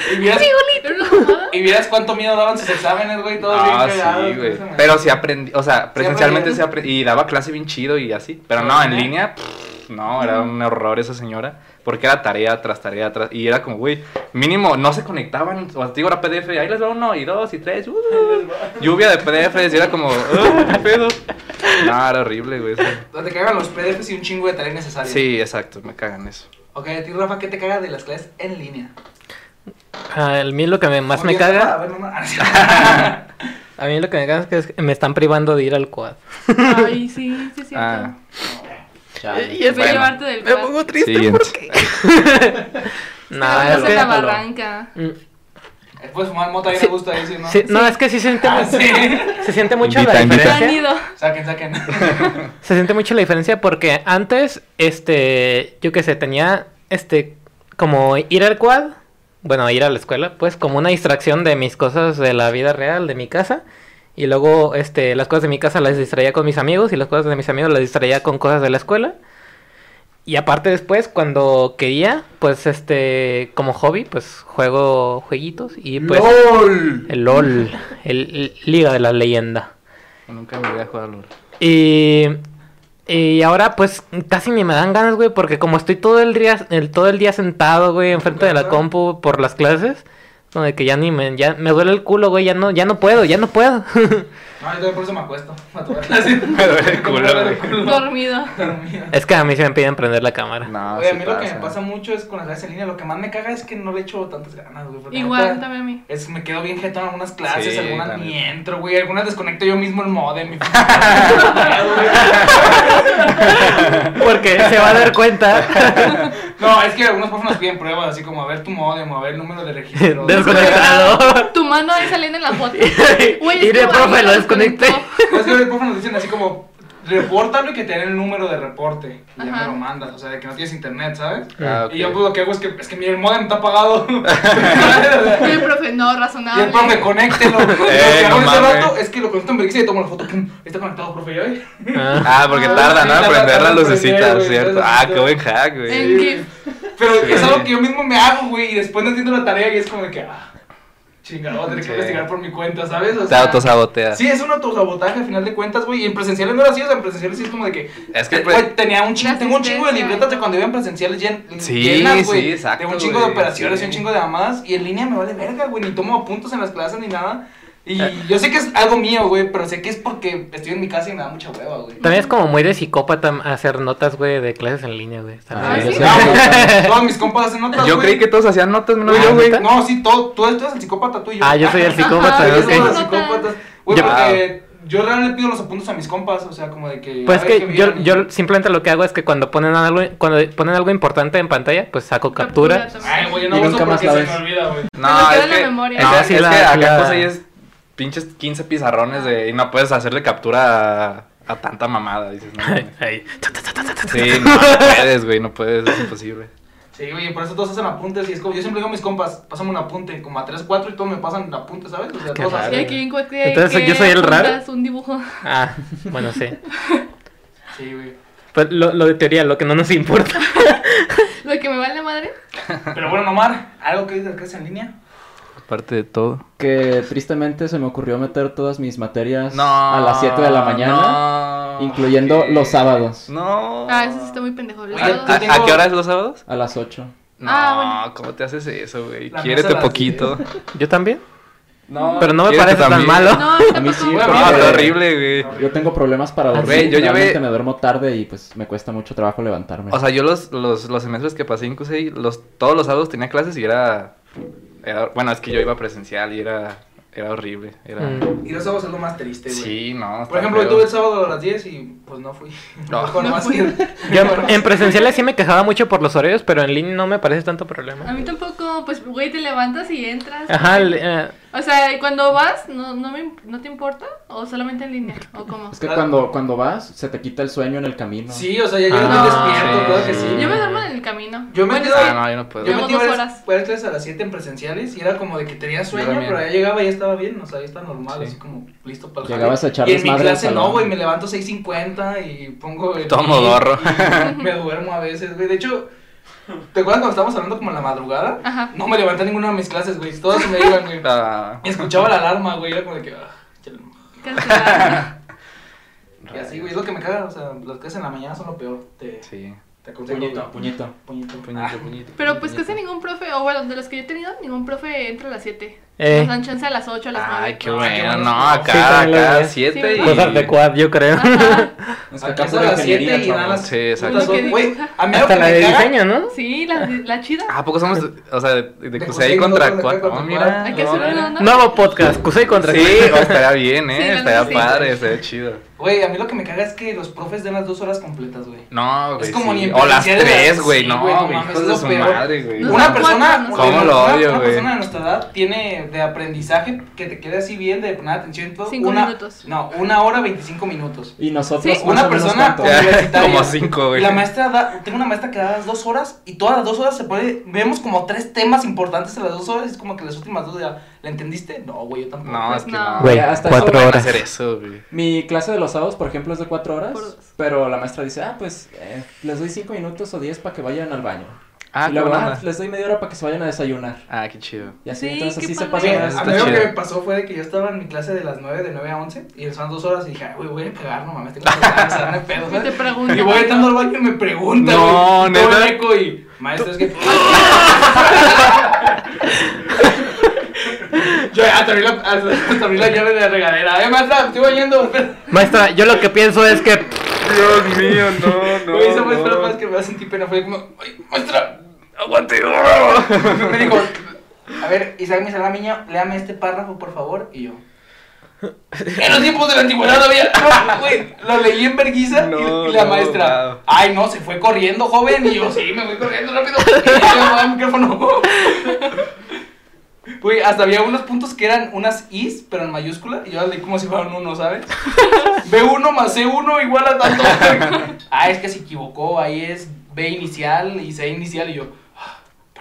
Mamada. Y vieras cuánto miedo daban sus exámenes, güey, bien Ah, cagados. sí, güey. Pero sí aprendí, o sea, presencialmente sí aprendí. Y daba clase bien chido y así. Pero ¿Pero no, en línea, pff, no, era un horror esa señora. Porque era tarea tras tarea tras. Y era como, güey, mínimo no se conectaban. O sea, te digo, era PDF. Ahí les va uno y dos y tres. uh, lluvia de PDFs. Y era como, "Ah, ¿qué pedo? No, era horrible, güey. Donde cagan los PDFs y un chingo de tarea innecesaria. Sí, exacto, me cagan eso. Ok, a ti, Rafa, ¿qué te caga de las clases en línea? A mí lo que me- más me caga. ver, no, no. A mí lo que me caga es que me están privando de ir al quad. Ay, sí, sí, es cierto. Ah. Y es Voy a bueno. llevarte del Me cuad. pongo triste Siguiente. porque. no, Te es que. la barranca. Mm, Después fumar mota ahí Sí. gusta ahí, sí, ¿no? sí, no, es que sí se siente, Ah, mucho- sí. se siente mucho Invita, la. Me diferencia. Saquen, saquen. Se siente mucho la diferencia porque antes, este, yo qué sé, tenía, este, como ir al quad, bueno, ir a la escuela, pues como una distracción de mis cosas de la vida real, de mi casa. Y luego, este, las cosas de mi casa las distraía con mis amigos y las cosas de mis amigos las distraía con cosas de la escuela. Y aparte después, cuando quería, pues, este, como hobby, pues juego jueguitos y pues... ¡LOL! El LOL, el, el Liga de la Leyenda. nunca me voy a jugar LOL. Y, y ahora pues casi ni me dan ganas, güey, porque como estoy todo el día, el, todo el día sentado, güey, enfrente de la compu por las clases, donde que ya ni me, ya me duele el culo, güey, ya no, ya no puedo, ya no puedo. No, yo también por eso me acuesto. A tu clase. Me duele el culo, güey. Dormido. Dormido. es que a mí se me piden prender la cámara. No, Oye, a sí mí lo que me pasa mucho es con las clases en línea. Lo que más me caga es que no le echo tantas ganas, güey. Igual, neta, también a mí. Es, me quedo bien jeto en algunas clases, Sí, algunas la ni entro, güey. Algunas desconecto yo mismo el modem. Porque se va a dar cuenta. no, es que algunos profes nos piden pruebas, así como a ver tu modem, a ver el número de registro. Desconectado. Tu mano saliendo en la foto. Güey, Y que profe, lo desconecté. Es que el profe nos dicen así como, repórtalo y que te den el número de reporte. Y ya me lo mandas, o sea, de que no tienes internet, ¿sabes? Ah. Y yo pues lo que hago es que, es que mira, el modem está apagado. Y el profe, no, y razonable. el profe, conéctelo. Eh, lo que hago no en ese mames. rato es que lo conecto en Brix y tomo la foto, pum, está conectado, profe, y ahí. Ah. Ah, porque Ah, tarda, ¿no? sí, prender las lucecitas, ¿cierto? Ah, qué buen hack, güey. Pero es algo que yo mismo me hago, güey, y después no entiendo la tarea y es como de que, ah, chingada, voy a tener que investigar por mi cuenta, ¿sabes? O Te sea, autosaboteas. Sí, es un autosabotaje al final de cuentas, güey. Y en presenciales no era así, o sea, en presenciales sí es como de que. Es que, eh, pues- güey, tenía un chingo, tengo un chingo de libretas de cuando iba en presenciales llen- Sí, llenas, güey. sí, exacto, De un chingo de operaciones sí. y un chingo de llamadas. Y en línea me vale verga, güey. Ni tomo apuntos en las clases ni nada. Y yo sé que es algo mío, güey, pero sé que es porque estoy en mi casa y me da mucha hueva, güey. También es como muy de psicópata hacer notas, güey, de clases en línea, güey. Ah, yo ¿sí? No, todos mis compas hacen notas, Yo creí que todos hacían notas, menos Ah, yo, güey. No, sí, todo, tú eres el psicópata, tú y yo. Ah, yo soy el psicópata, Ajá, Ustedes ok. son los ok. psicópatas. Güey, Yo- porque yo realmente pido los apuntes a mis compas, o sea, como de que... Pues que qué yo, yo simplemente lo que hago es que cuando ponen algo, cuando ponen algo importante en pantalla, pues saco captura. Ay, güey, yo no Y uso nunca más se me olvida, güey. No, es la que, memoria. no, es que acá la- cosa ahí es pinches 15 pizarrones de, y no puedes hacerle captura a, a tanta mamada, dices, no. Sí, no, no puedes, güey, no puedes, es imposible. Sí, güey, por eso todos hacen apuntes y es como, yo siempre digo a mis compas, pásame un apunte, como a 3, 4 y todos me pasan apuntes, ¿sabes? O sea, Qué todos raro. así. Y aquí encontré Entonces, ¿yo soy el raro? un dibujo. Ah, bueno, sí. Sí, güey. Pues lo, lo de teoría, lo que no nos importa. Lo que me vale madre. Pero bueno, Omar, ¿algo que dices que es en línea? Aparte de todo. Que tristemente se me ocurrió meter todas mis materias No. a las 7 de la mañana, no. incluyendo ¿Qué? los sábados. No. Ah, eso sí está muy pendejo. ¿A, tengo- a qué hora es los sábados? A las 8. No, Ah, bueno. ¿cómo te haces eso, güey? Quiérete poquito. Yo también. No, Pero no me parece tan malo. No, A mí sí, No, horrible, güey. Yo tengo problemas para dormir. Güey, yo llevé- me duermo tarde y pues me cuesta mucho trabajo levantarme. O sea, yo los, los, los semestres que pasé en QCI, los, todos los sábados tenía clases y era, era- Bueno, es que yo iba presencial y era, era horrible. Era... Mm. Y los sábados es lo más triste, güey. Sí, no. Por ejemplo, yo tuve el sábado a las 10 y pues no fui. No. Mejor No nomás fui. que- Yo en, en presenciales sí me quejaba mucho por los horarios, pero en línea no me parece tanto A problema. mí tampoco, pues, güey, te levantas y entras. Ajá, el, eh, O sea, ¿y cuando vas, no, no, me, ¿no te importa? ¿O solamente en línea? ¿O cómo? Es que cuando, cuando vas, se te quita el sueño en el camino. Sí, o sea, ya yo Ah, me despierto, sí. claro que sí. Yo me duermo en el camino. Yo me Bueno, quedo-. Ah, no, yo no puedo. Yo dos varias, horas. clases a las 7 en presenciales y era como de que tenía sueño, pero ya llegaba y ya estaba bien, o sea, ya estaba normal, Sí. así como listo para el Llegabas jale. a echar Y en mi clase no, güey, me levanto 6.50 y pongo... el modorro. y me duermo a veces, güey. De hecho, ¿te acuerdas cuando estábamos hablando como en la madrugada? Ajá. No me levanté a ninguna de mis clases, güey, todas se me iban, güey. Ah, Y escuchaba la alarma, güey, era como de que... ah. Y así, güey, es lo que me caga, o sea, las clases en la mañana son lo peor. Te, sí. te aconsejo, Puñito, puñito. Puñito. Puñito, Ah. puñito. Pero pues casi ningún profe, o bueno, de los que yo he tenido, ningún profe entra a las 7. Eh. Nos dan chance a las 8, a las 9. Ay, qué Ah, bueno. No, acá, Sí, acá, veía. siete Sí, y... cosas de quad, yo creo. Que Acá pura las 7 ingeniería, y dan las Sí, exacto. Güey, a mí Hasta la de diseño, ¿no? Sí, la, la chida. Ah, ¿a poco somos, o sea, de, de, QCI contra contra Oh, mira. Hay que hacer ¿no? Nuevo podcast, Kusei contra Sí, Kusei. oh, estaría bien, Sí, ¿eh? estaría sí. padre, estaría chido. Güey, a mí lo que me caga es que los profes den las dos horas completas, güey. No, güey. Es como sí. ni en O las tres, las- güey. sí, no, güey, hijos de su madre, güey. Una persona. ¿Cómo una- lo una- odio, una güey? persona de nuestra edad tiene de aprendizaje que te quede así bien, de poner atención y todo. Cinco una, minutos. No, una hora 25 minutos. Y nosotros Sí. Una persona universitaria. como cinco, güey. Y la maestra da, tengo una maestra que da las dos horas y todas las dos horas se pone, vemos como tres temas importantes en las dos horas y es como que las últimas dos ya, ¿la entendiste? No, güey, yo tampoco. No, es que No. no. Güey, hasta cuatro eso, horas. hacer eso, güey. Mi clase de los sábados, por ejemplo, es de cuatro horas. Pero la maestra dice, ah, pues eh, les doy cinco minutos o diez para que vayan al baño. Ah, y luego, ¿cómo ah, les doy media hora para que se vayan a desayunar. Ah, qué chido. Y así, Sí, entonces así se padre. pasa. A mí lo que me pasó fue de que yo estaba en mi clase de las 9, de 9 a 11, y son dos horas, y dije, güey, voy a cagar, no mames, tengo que no hay pedo, Y te. Y voy entrando al baño y me pregunta, No, güey, el eco y, maestro, es que... yo hasta abrí la, hasta abrí la llave de la regadera, eh, maestra, estoy bañando, Maestra, yo lo que pienso es que. Dios mío, no, Güey, esa maestra la más que me va a sentir pena fue como, ay, maestra, Aguante. me dijo, a ver, Isaac Misalamiño, léame este párrafo, por favor, y yo... En los tiempos de la antigüedad había. No, güey, lo leí en verguiza y- No, y, la no, maestra. wow. Ay, no, se fue corriendo, joven. Y yo, sí, me voy corriendo rápido. Y yo, "Ah, el micrófono. Güey, hasta había unos puntos que eran unas is, pero en mayúscula. Y yo las leí como si fueran uno, ¿sabes? B1 más C1 igual a tanto. Ah, es que se equivocó. Ahí es B inicial y C inicial. Y yo, "Ah,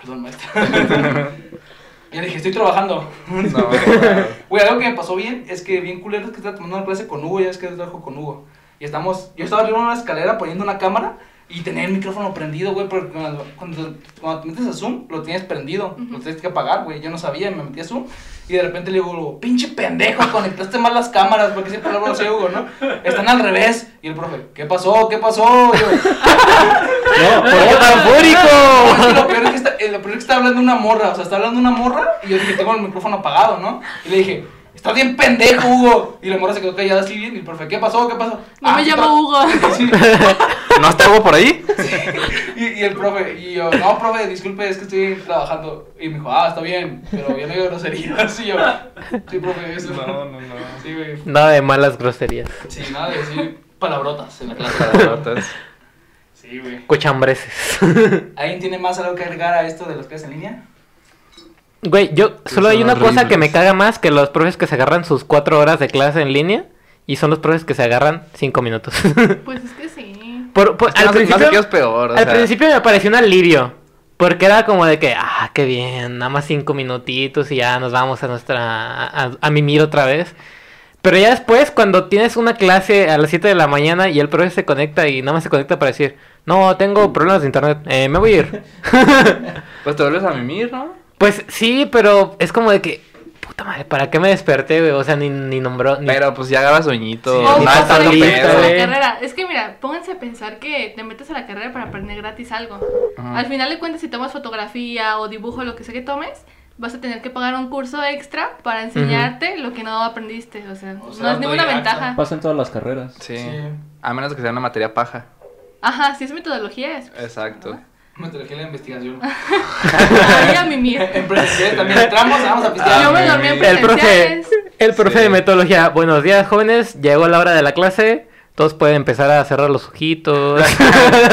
perdón, maestra. Y le dije, estoy trabajando. No. Güey, algo que me pasó bien es que bien culero es que estaba tomando una clase con Hugo, ya es que trabajo con Hugo. Y estamos, yo estaba arriba en una escalera poniendo una cámara y tenía el micrófono prendido, güey, porque cuando, cuando, cuando te metes a Zoom lo tienes prendido, lo tienes que apagar, güey. Yo no sabía, me metí a Zoom y de repente le digo, pinche pendejo, conectaste mal las cámaras, porque siempre así a Hugo, ¿no? Están al revés. Y el profe, ¿qué pasó? ¿Qué pasó? Y yo, No, ¿Por qué tan fúrico? lo peor es que está, eh, lo peor es que está hablando una morra, o sea, está hablando una morra y yo dije, tengo el micrófono apagado, ¿no? Y le dije, está estás bien pendejo, Hugo. Y la morra se quedó callada así bien. Y el profe, ¿qué pasó? ¿Qué pasó? No "Ah, me sí, llamo Hugo. Sí. ¿No está algo por ahí? Y, y el profe, y yo, no, profe, disculpe, es que estoy trabajando. Y me dijo, ah, está bien, pero yo no digo groserías. Y yo, sí, profe, eso. No, no, no. Sí, güey. Nada de malas groserías. Sí, nada de decir palabrotas en la clase. Palabrotas. Sí, güey. Cochambreses. ¿Alguien tiene más algo que agregar a esto de las clases en línea? Güey, yo solo hay una cosa que me caga más que los profes que se agarran sus cuatro horas de clase en línea y son los profes que se agarran cinco minutos. Pues es que sí. Por- por- Es que al no no principio, es peor. al sea, principio me pareció un alivio. Porque era como de que, ah, qué bien, nada más cinco minutitos y ya nos vamos a nuestra. a, a mimir otra vez. Pero ya después, cuando tienes una clase a las 7 de la mañana y el profe se conecta y nada más se conecta para decir, no, tengo problemas de internet, eh, me voy a ir. Pues te vuelves a mimir, ¿no? Pues sí, pero es como de que, puta madre, ¿para qué me desperté, güey? O sea, ni, ni nombró. Ni... Pero pues ya agarras sueñito. Sí, no es la carrera. Es que mira, pónganse a pensar que te metes a la carrera para aprender gratis algo. Ajá. Al final de cuentas, si tomas fotografía o dibujo, lo que sea que tomes, vas a tener que pagar un curso extra para enseñarte lo que no aprendiste. O sea, O sea, no es ninguna ventaja. Pasa en todas las carreras. Sí. Sí. A menos que sea una materia paja. Ajá, si es metodología, es. Exacto. Metodología de la investigación. Voy a mimir. en presenciales también entramos, vamos a pistear. Yo me dormí en El profe, el profe Sí. de metodología, buenos días jóvenes, llegó la hora de la clase, todos pueden empezar a cerrar los ojitos.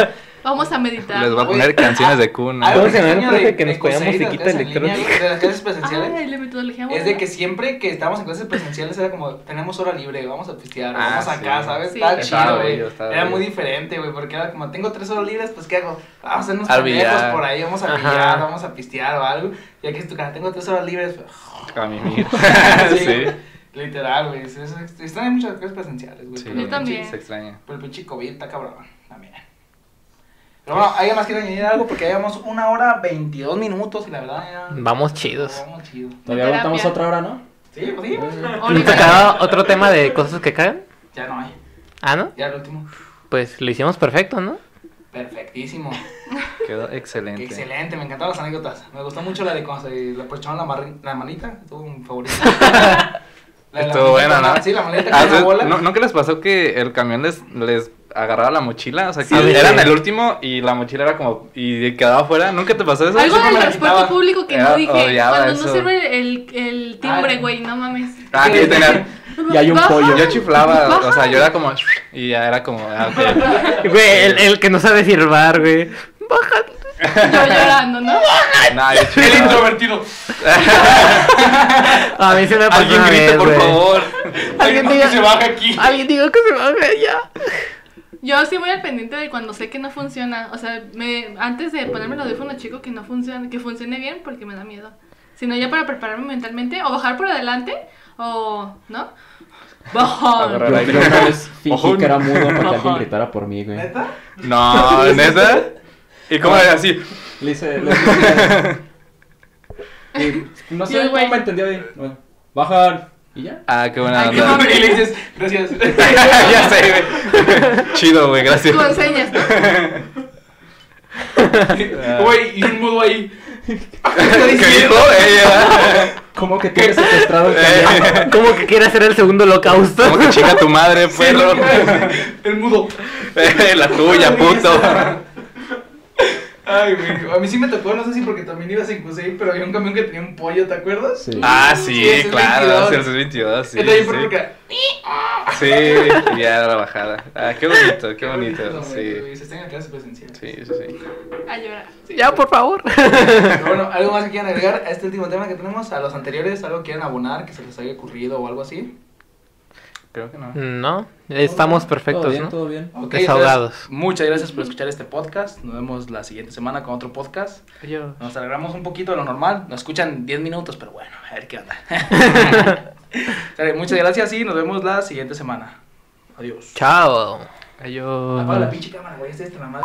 Vamos a meditar. Les voy a Oye, poner canciones de Algo cuna. ¿Cómo que se llama el extraño profe de- que nos las musiquita electrónica? línea, De las clases presenciales. Ay, la metodología. Es de que siempre que estábamos en clases presenciales era como, tenemos hora libre, vamos a pistear, Ah, vamos acá, sí. ¿sabes? Sí. Estaba Estaba chido, güey. Era bello. muy diferente, güey, porque era como, tengo tres horas libres, pues ¿qué hago? Vamos a hacer unos Al pendejos por ahí, vamos a Ajá. billar, vamos a pistear o algo. Ya que es tu cara, tengo tres horas libres, pues, A mimir. Sí, sí. literal, güey. Extraño muchas clases presenciales, güey. Sí, Yo también. Se extraña. Pero el pinche COVID está cabrón, también. Pero bueno, ¿alguien más quiere añadir algo? Porque ya llevamos una hora 22 minutos y la verdad ya... Vamos chidos. Vamos chido. Todavía aguantamos otra hora, ¿no? Sí, pues sí. ¿Te quedaba otro tema de cosas que cagan? Ya no hay. Ah, ¿no? Ya el último. Pues lo hicimos perfecto, ¿no? Perfectísimo. Quedó excelente. Excelente, me encantaron las anécdotas. Me gustó mucho la de cuando se le aprocharon la, la manita. Estuvo un favorito. La de la Estuvo buena, ¿no? Sí, la manita Ah. ¿No, ¿No que les pasó que el camión les, les agarraba la mochila? O sea, que Sí. eran el último y la mochila era como... Y quedaba afuera. ¿Nunca te pasó eso? Algo del transporte público que Era- no dije. Cuando eso. no sirve el, el timbre, Ay. güey, no mames. Ah, que tenía... Y hay un Baja. pollo. Yo chiflaba, o sea, Baja. yo era como... Y ya era como... ah. Güey, el, el que no sabe silbar, güey. Bájate. Yo llorando, ¿no? Nah, yo El introvertido. A mí se me pasó Alguien grite, vez, por güey. favor. Alguien que diga- se baja aquí. Alguien diga que se baje ya. Yo sí voy al pendiente de cuando sé que no funciona. O sea, me, antes de ponerme el audífono chico que no funcione, que funcione bien porque me da miedo. Sino ya para prepararme mentalmente, o bajar por adelante, o. ¿no? Bajar. Agarrar Yo, aire. yo una vez fingí que era mudo para que alguien gritara por mí, güey. ¿Neta? No, ¿neta? ¿Y cómo era así? Le hice... Le hice y no sé cómo me entendió ahí. Bueno, bajan. Y ya. Ah, qué buena Ay, qué onda. Y le dices, gracias. ya sé, güey. Chido, güey, gracias. Tú enseñas, ¿no? Güey, y un mudo ahí. ¿Qué dijo ella? ¿Cómo que tienes secuestrado el Eh. Como que quiere hacer el segundo holocausto. Como que chinga tu madre, Sí, perro. El mudo. La tuya, puto. Ay, güey. A mí sí me tocó, no sé si porque también ibas en Cusey, pero había un camión que tenía un pollo, ¿te acuerdas? Sí. Ah, Sí, sí, claro. 22. Sí, ese es 22, sí. Entonces, sí. por porque. Sí, ya la bajada. Ah, qué bonito, qué bonito. Sí. güey, Se están en clases presenciales. Sí, sí, sí. A llorar. Ya, por favor. Pero bueno, ¿algo más que quieran agregar a este último tema que tenemos? A los anteriores, ¿algo que quieran abonar, que se les haya ocurrido o algo así? Creo que no. No, estamos Todo perfectos, bien, ¿no? todo bien. Ok, Desahogados. entonces, muchas gracias por escuchar este podcast. Nos vemos la siguiente semana con otro podcast. Nos alegramos un poquito de lo normal. Nos escuchan 10 minutos, pero bueno, a ver qué onda. Muchas gracias y nos vemos la siguiente semana. Adiós. Chao. Adiós. Apaga la pinche cámara, güey. Esta es la madre.